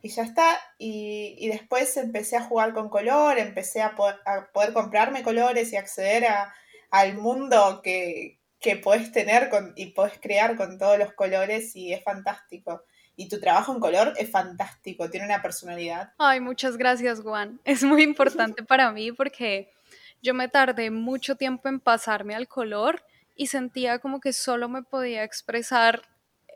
Speaker 1: Y ya está, y, después empecé a jugar con color, empecé a poder, a poder comprarme colores y acceder a, al mundo que, que puedes tener con, y puedes crear con todos los colores y es fantástico. Y tu trabajo en color es fantástico, tiene una personalidad.
Speaker 2: Ay, muchas gracias, Juan. Es muy importante para mí porque yo me tardé mucho tiempo en pasarme al color y sentía como que solo me podía expresar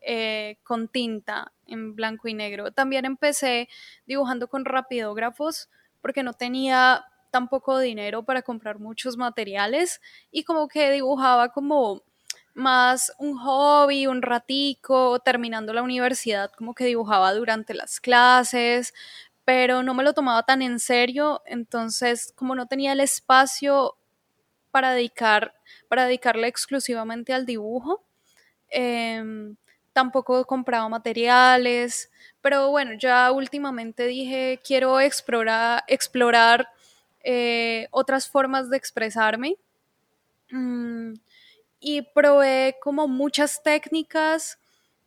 Speaker 2: eh, con tinta en blanco y negro. También empecé dibujando con rapidógrafos porque no tenía tan poco dinero para comprar muchos materiales y como que dibujaba como más un hobby, un ratico, terminando la universidad como que dibujaba durante las clases, pero no me lo tomaba tan en serio, entonces como no tenía el espacio para dedicar, para dedicarle exclusivamente al dibujo, em, tampoco compraba materiales, pero bueno, ya últimamente dije, quiero explorar, explorar eh, otras formas de expresarme. Mm, y probé como muchas técnicas,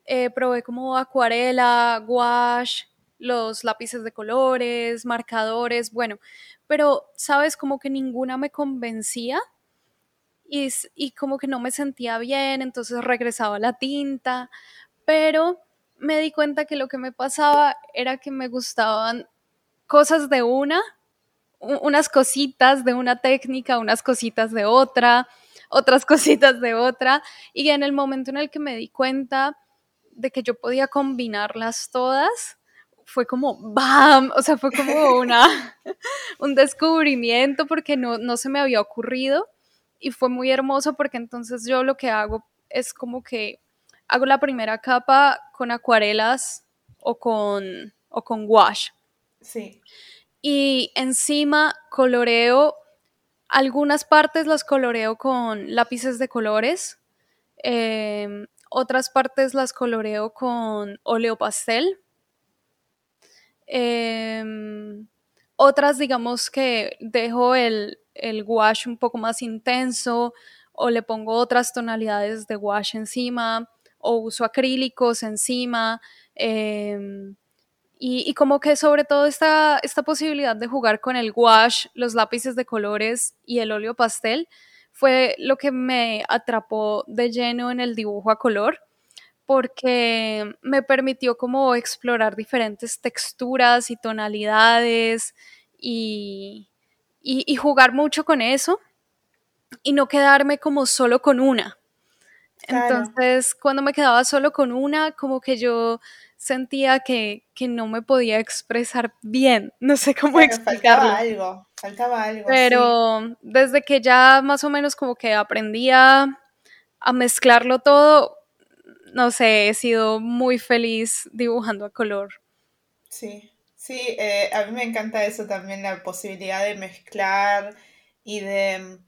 Speaker 2: eh, probé como acuarela, gouache, los lápices de colores, marcadores, bueno, pero sabes como que ninguna me convencía y, y como que no me sentía bien, entonces regresaba la tinta, pero me di cuenta que lo que me pasaba era que me gustaban cosas de una unas cositas de una técnica, unas cositas de otra, otras cositas de otra, y en el momento en el que me di cuenta de que yo podía combinarlas todas, fue como ¡bam! O sea, fue como una, un descubrimiento porque no, no se me había ocurrido y fue muy hermoso porque entonces yo lo que hago es como que hago la primera capa con acuarelas o con, o con wash. Sí y encima coloreo, algunas partes las coloreo con lápices de colores, em, otras partes las coloreo con óleo pastel, em, otras digamos que dejo el, el gouache un poco más intenso o le pongo otras tonalidades de gouache encima o uso acrílicos encima. Em, y, como que sobre todo esta, esta posibilidad de jugar con el gouache, los lápices de colores y el óleo pastel fue lo que me atrapó de lleno en el dibujo a color porque me permitió como explorar diferentes texturas y tonalidades y, y, jugar mucho con eso y no quedarme como solo con una. Entonces, cuando me quedaba solo con una, como que yo sentía que, no me podía expresar bien. No sé cómo explicarlo.
Speaker 1: Faltaba algo, faltaba algo.
Speaker 2: Pero desde que ya más o menos como que aprendía a mezclarlo todo, no sé, he sido muy feliz dibujando a color.
Speaker 1: Sí, sí, eh, a mí me encanta eso también, la posibilidad de mezclar y de...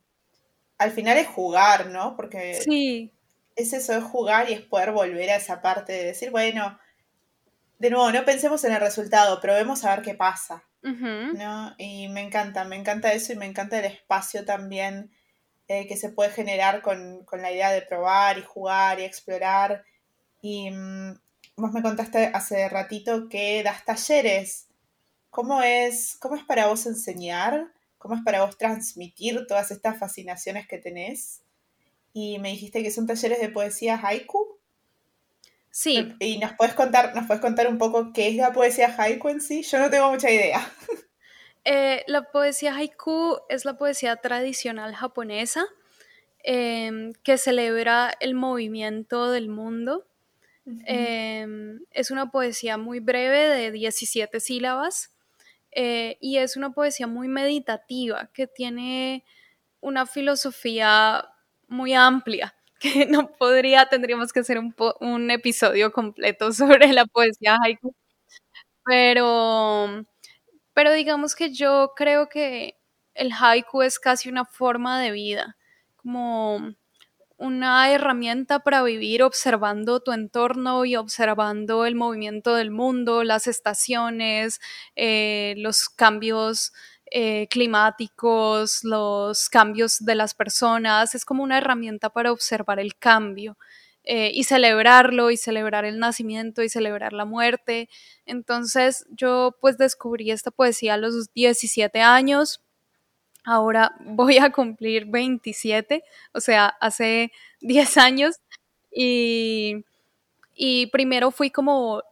Speaker 1: Al final es jugar, ¿no? Porque
Speaker 2: sí.
Speaker 1: es eso, es jugar y es poder volver a esa parte de decir, bueno, de nuevo, no pensemos en el resultado, probemos a ver qué pasa. ¿no? Y me encanta, me encanta eso y me encanta el espacio también eh, que se puede generar con, la idea de probar y jugar y explorar. Y mm, vos me contaste hace ratito que das talleres. ¿Cómo es, ¿Cómo es para vos enseñar? ¿Cómo es para vos transmitir todas estas fascinaciones que tenés? Y me dijiste que son talleres de poesía haiku.
Speaker 2: Sí.
Speaker 1: Y nos puedes contar, nos puedes contar un poco qué es la poesía haiku en sí. Yo no tengo mucha idea.
Speaker 2: Eh, la poesía haiku es la poesía tradicional japonesa em, que celebra el movimiento del mundo. Em, es una poesía muy breve de 17 sílabas eh, y es una poesía muy meditativa que tiene una filosofía muy amplia que no podría, tendríamos que hacer un, un episodio completo sobre la poesía haiku. Pero, pero digamos que yo creo que el haiku es casi una forma de vida, como una herramienta para vivir observando tu entorno y observando el movimiento del mundo, las estaciones, eh, los cambios eh, climáticos, los cambios de las personas, es como una herramienta para observar el cambio. Eh, y celebrarlo y celebrar el nacimiento y celebrar la muerte. Entonces yo pues descubrí esta poesía a los 17 años, ahora voy a cumplir 27, o sea, hace 10 años y, primero fui como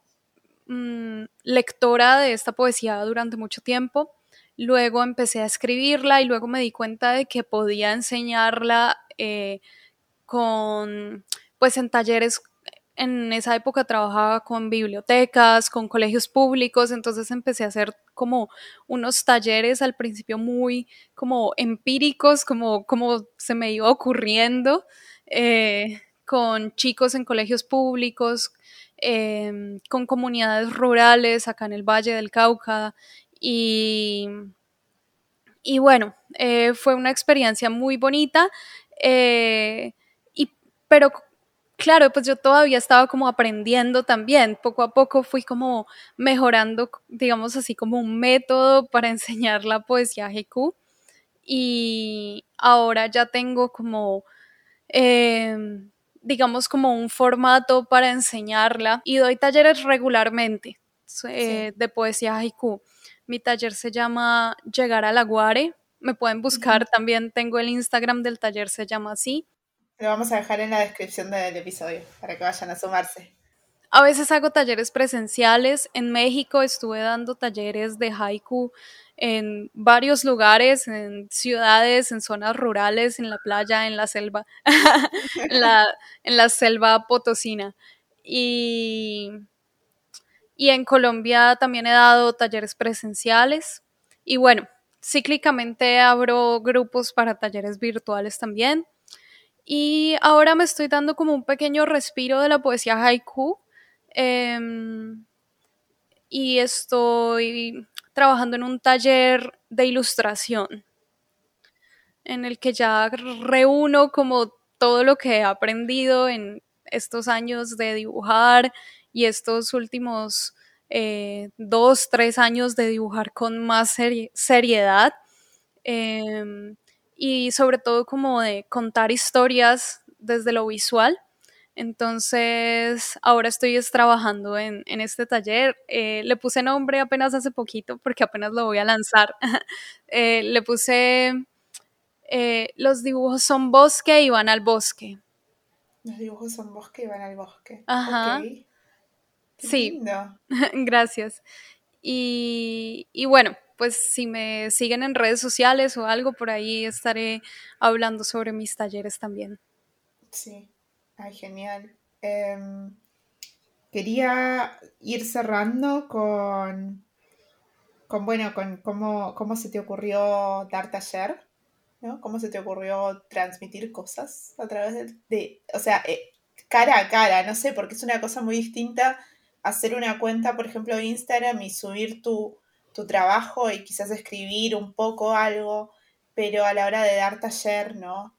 Speaker 2: mm, lectora de esta poesía durante mucho tiempo Luego empecé a escribirla y luego me di cuenta de que podía enseñarla eh, con, pues en talleres en esa época trabajaba con bibliotecas, con colegios públicos, entonces empecé a hacer como unos talleres al principio muy como empíricos, como, como se me iba ocurriendo, eh, con chicos en colegios públicos, em, con comunidades rurales acá en el Valle del Cauca y, y bueno, eh, fue una experiencia muy bonita, eh, y, pero claro, pues yo todavía estaba como aprendiendo también, poco a poco fui como mejorando, digamos así, como un método para enseñar la poesía haiku y ahora ya tengo como, em, digamos, como un formato para enseñarla y doy talleres regularmente eh, de poesía haiku. Mi taller se llama Llegar a la Guare. Me pueden buscar también, tengo el Instagram del taller, se llama así.
Speaker 1: Lo vamos a dejar en la descripción del episodio para que vayan a sumarse.
Speaker 2: A veces hago talleres presenciales. En México estuve dando talleres de haiku en varios lugares, en ciudades, en zonas rurales, en la playa, en la selva, en, la, en la selva potosina. Y y en Colombia también he dado talleres presenciales y bueno, cíclicamente abro grupos para talleres virtuales también. Y ahora me estoy dando como un pequeño respiro de la poesía haiku. Em, y estoy trabajando en un taller de ilustración en el que ya reúno como todo lo que he aprendido en estos años de dibujar y estos últimos eh, dos, tres años de dibujar con más seriedad. Em, y sobre todo como de contar historias desde lo visual. Entonces, ahora estoy trabajando en, este taller. Eh, le puse nombre apenas hace poquito porque apenas lo voy a lanzar. Eh, le puse, eh, los dibujos son bosque y van al bosque.
Speaker 1: Los dibujos son bosque y van al bosque.
Speaker 2: Ajá. sí. Gracias. Y, y bueno, pues si me siguen en redes sociales o algo, por ahí estaré hablando sobre mis talleres también.
Speaker 1: Sí, ay, genial. Em, quería ir cerrando con, con bueno, con cómo, cómo se te ocurrió dar taller, ¿no? ¿Cómo se te ocurrió transmitir cosas a través de, o sea, eh, cara a cara, no sé, porque es una cosa muy distinta hacer una cuenta, por ejemplo, de Instagram y subir tu, tu trabajo y quizás escribir un poco algo, pero a la hora de dar taller, ¿no?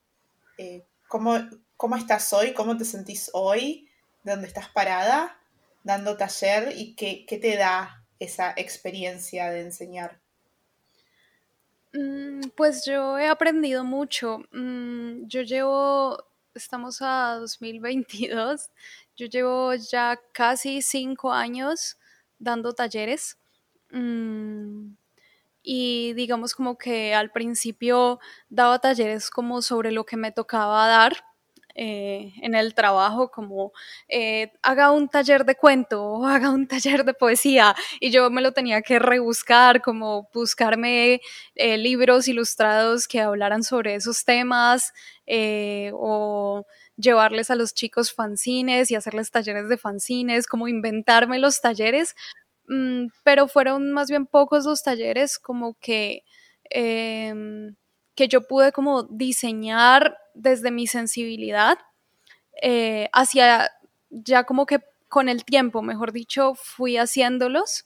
Speaker 1: Eh, ¿cómo, ¿Cómo estás hoy? ¿Cómo te sentís hoy? ¿Dónde estás parada dando taller? ¿Y qué, te da esa experiencia de enseñar?
Speaker 2: Mm, pues yo he aprendido mucho. Mm, yo llevo, estamos a 2022, yo llevo ya casi cinco años dando talleres. Mm, y digamos como que al principio daba talleres como sobre lo que me tocaba dar eh, en el trabajo, como eh, haga un taller de cuento o haga un taller de poesía y yo me lo tenía que rebuscar, como buscarme eh, libros ilustrados que hablaran sobre esos temas o llevarles a los chicos fanzines y hacerles talleres de fanzines, como inventarme los talleres pero fueron más bien pocos los talleres como que, em, que yo pude como diseñar desde mi sensibilidad eh, hacia ya como que con el tiempo, mejor dicho, fui haciéndolos.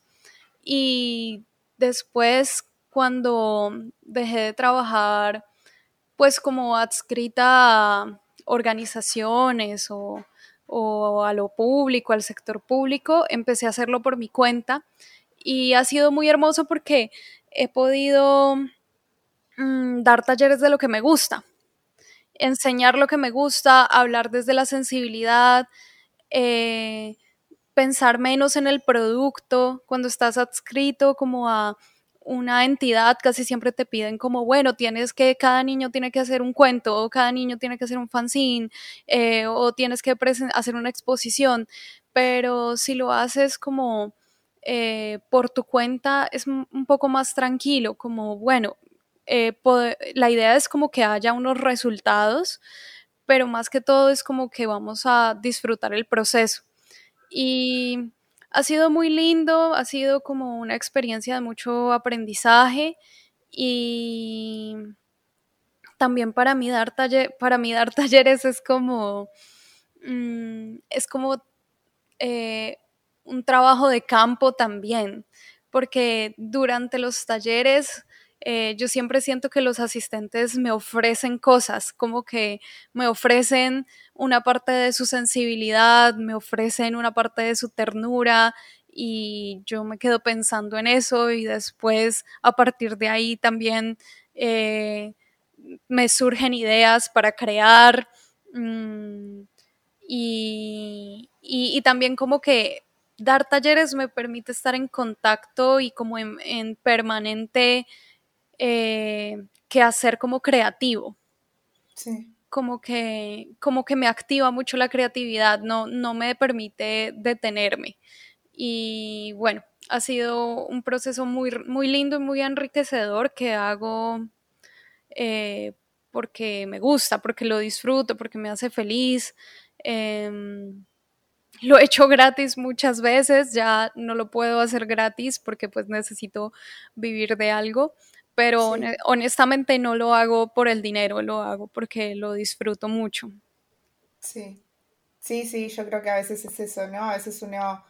Speaker 2: Y después cuando dejé de trabajar pues como adscrita a organizaciones o o a lo público, al sector público, empecé a hacerlo por mi cuenta. Y ha sido muy hermoso porque he podido mm, dar talleres de lo que me gusta, enseñar lo que me gusta, hablar desde la sensibilidad, eh, pensar menos en el producto cuando estás adscrito como a una entidad casi siempre te piden como, bueno, tienes que, cada niño tiene que hacer un cuento, o cada niño tiene que hacer un fanzine, eh, o tienes que hacer una exposición, pero si lo haces como eh, por tu cuenta es un poco más tranquilo, como, bueno, eh, la idea es como que haya unos resultados, pero más que todo es como que vamos a disfrutar el proceso. Y ha sido muy lindo, ha sido como una experiencia de mucho aprendizaje y también para mí dar, talleres es como, mm, es como eh, un trabajo de campo también, porque durante los talleres eh, yo siempre siento que los asistentes me ofrecen cosas, como que me ofrecen una parte de su sensibilidad, me ofrecen una parte de su ternura y yo me quedo pensando en eso y después a partir de ahí también eh, me surgen ideas para crear mm, y, también como que dar talleres me permite estar en contacto y como en permanente eh, que hacer como creativo. Como que, como que me activa mucho la creatividad, no, no me permite detenerme. Y bueno, ha sido un proceso muy, muy lindo y muy enriquecedor que hago eh, porque me gusta, porque lo disfruto, porque me hace feliz. Em, lo he hecho gratis muchas veces, ya no lo puedo hacer gratis porque pues necesito vivir de algo, pero honestamente no lo hago por el dinero, lo hago porque lo disfruto mucho.
Speaker 1: Sí, sí, sí, yo creo que a veces es eso, ¿no? A veces uno,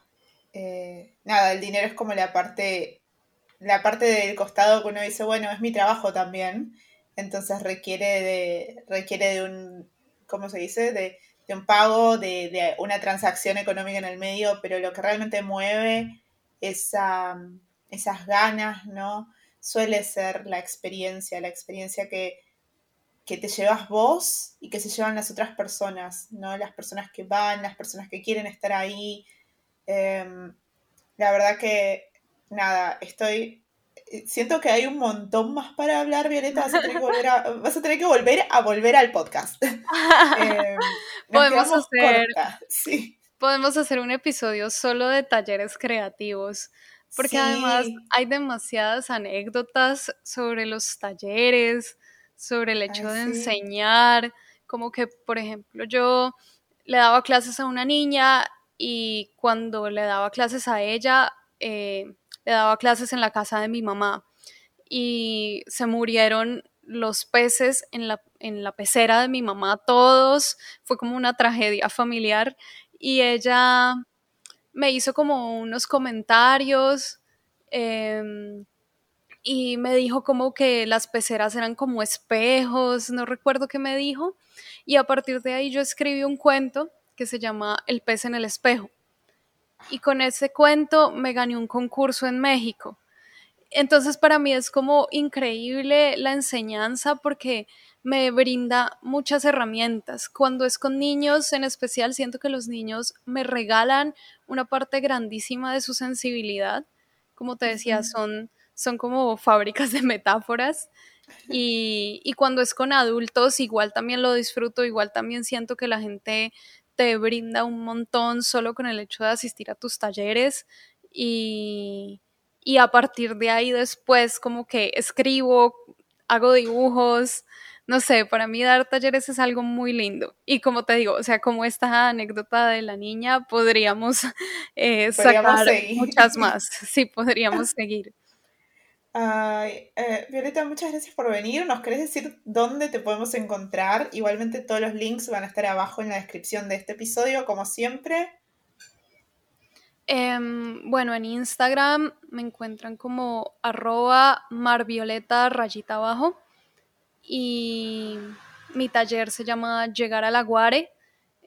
Speaker 1: eh, nada, el dinero es como la parte, la parte del costado que uno dice, bueno, es mi trabajo también, entonces requiere de, requiere de un, ¿cómo se dice? De, un pago, de, de, una transacción económica en el medio, pero lo que realmente mueve esa, esas ganas, ¿no? Suele ser la experiencia, la experiencia que, que te llevas vos y que se llevan las otras personas, ¿no? Las personas que van, las personas que quieren estar ahí. Em, la verdad que, nada, estoy... Eh, siento que hay un montón más para hablar, Violeta. Vas a tener que volver a, vas a, tener que volver, a volver al podcast.
Speaker 2: Em, podemos hacer, sí. podemos hacer un episodio solo de talleres creativos. Porque además hay demasiadas anécdotas sobre los talleres, sobre el hecho de enseñar, como que, por ejemplo, yo le daba clases a una niña y cuando le daba clases a ella, eh, le daba clases en la casa de mi mamá y se murieron los peces en la, en la pecera de mi mamá, todos, fue como una tragedia familiar y ella me hizo como unos comentarios em, y me dijo como que las peceras eran como espejos, no recuerdo qué me dijo, y a partir de ahí yo escribí un cuento que se llama El pez en el espejo. Y con ese cuento me gané un concurso en México. Entonces para mí es como increíble la enseñanza porque me brinda muchas herramientas. Cuando es con niños en especial, siento que los niños me regalan una parte grandísima de su sensibilidad. Como te decía, son son como fábricas de metáforas. Y, y, cuando es con adultos, igual también lo disfruto, igual también siento que la gente te brinda un montón solo con el hecho de asistir a tus talleres y, y a partir de ahí después como que escribo, hago dibujos, no sé, para mí dar talleres es algo muy lindo. Y como te digo, o sea, como esta anécdota de la niña, podríamos, eh, sacar muchas más. Sí, podríamos seguir.
Speaker 1: Ay, eh, Violeta, muchas gracias por venir. ¿Nos querés decir dónde te podemos encontrar? Igualmente todos los links van a estar abajo en la descripción de este episodio, como siempre.
Speaker 2: Em, bueno, en Instagram me encuentran como arroba marvioleta rayita abajo y mi taller se llama Llegar a la Guare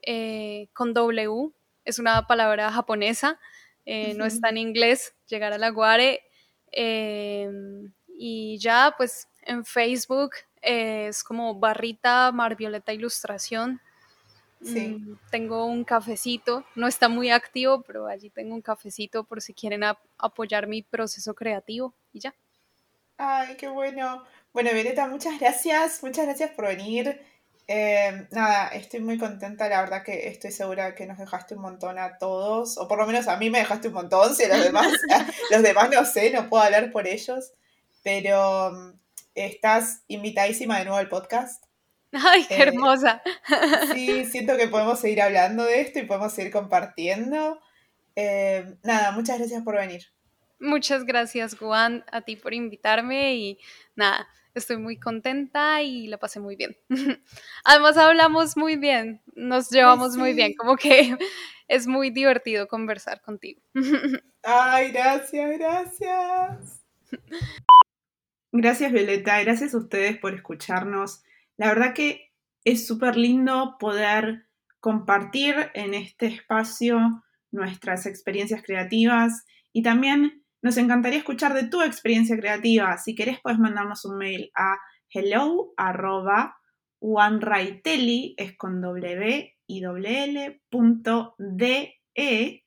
Speaker 2: eh, con W, es una palabra japonesa, eh, no está en inglés, Llegar a la Guare Em, y ya, pues en Facebook es como barrita Marvioleta Ilustración. Sí. Mm, tengo un cafecito, no está muy activo, pero allí tengo un cafecito por si quieren apoyar mi proceso creativo y ya.
Speaker 1: Ay, qué bueno. Bueno, Violeta, muchas gracias, muchas gracias por venir. Eh, nada, estoy muy contenta, la verdad que estoy segura que nos dejaste un montón a todos, o por lo menos a mí me dejaste un montón, si a los demás, los demás no sé, no puedo hablar por ellos, pero mm, estás invitadísima de nuevo al podcast.
Speaker 2: Ay, qué eh, hermosa.
Speaker 1: Sí, siento que podemos seguir hablando de esto y podemos seguir compartiendo. Eh, nada, muchas gracias por venir.
Speaker 2: Muchas gracias, Juan, a ti por invitarme y nada, estoy muy contenta y la pasé muy bien. Además hablamos muy bien, nos llevamos muy bien, como que es muy divertido conversar contigo.
Speaker 1: Ay, gracias, gracias. Gracias Violeta, gracias a ustedes por escucharnos. La verdad que es súper lindo poder compartir en este espacio nuestras experiencias creativas y también nos encantaría escuchar de tu experiencia creativa. Si querés, puedes mandarnos un mail a hello con w y e,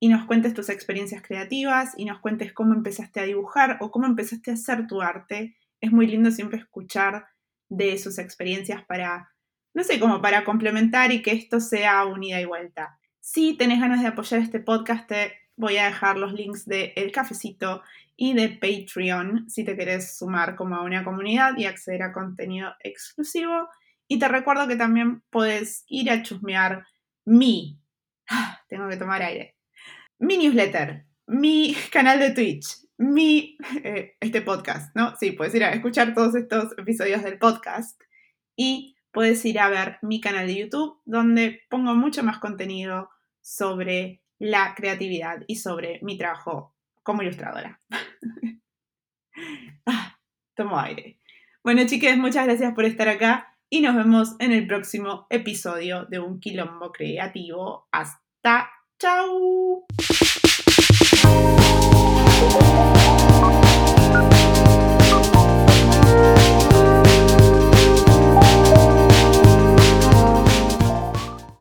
Speaker 1: y nos cuentes tus experiencias creativas y nos cuentes cómo empezaste a dibujar o cómo empezaste a hacer tu arte. Es muy lindo siempre escuchar de sus experiencias para, no sé, como para complementar y que esto sea unida y vuelta. Si tenés ganas de apoyar este podcast, voy a dejar los links de El Cafecito y de Patreon si te querés sumar como a una comunidad y acceder a contenido exclusivo. Y te recuerdo que también puedes ir a chusmear mi, tengo que tomar aire, mi newsletter, mi canal de Twitch, mi, eh, este podcast, ¿no? Sí, puedes ir a escuchar todos estos episodios del podcast y puedes ir a ver mi canal de YouTube donde pongo mucho más contenido sobre la creatividad y sobre mi trabajo como ilustradora. ah, tomo aire. Bueno, chicas, muchas gracias por estar acá y nos vemos en el próximo episodio de Un Quilombo Creativo. Hasta chao.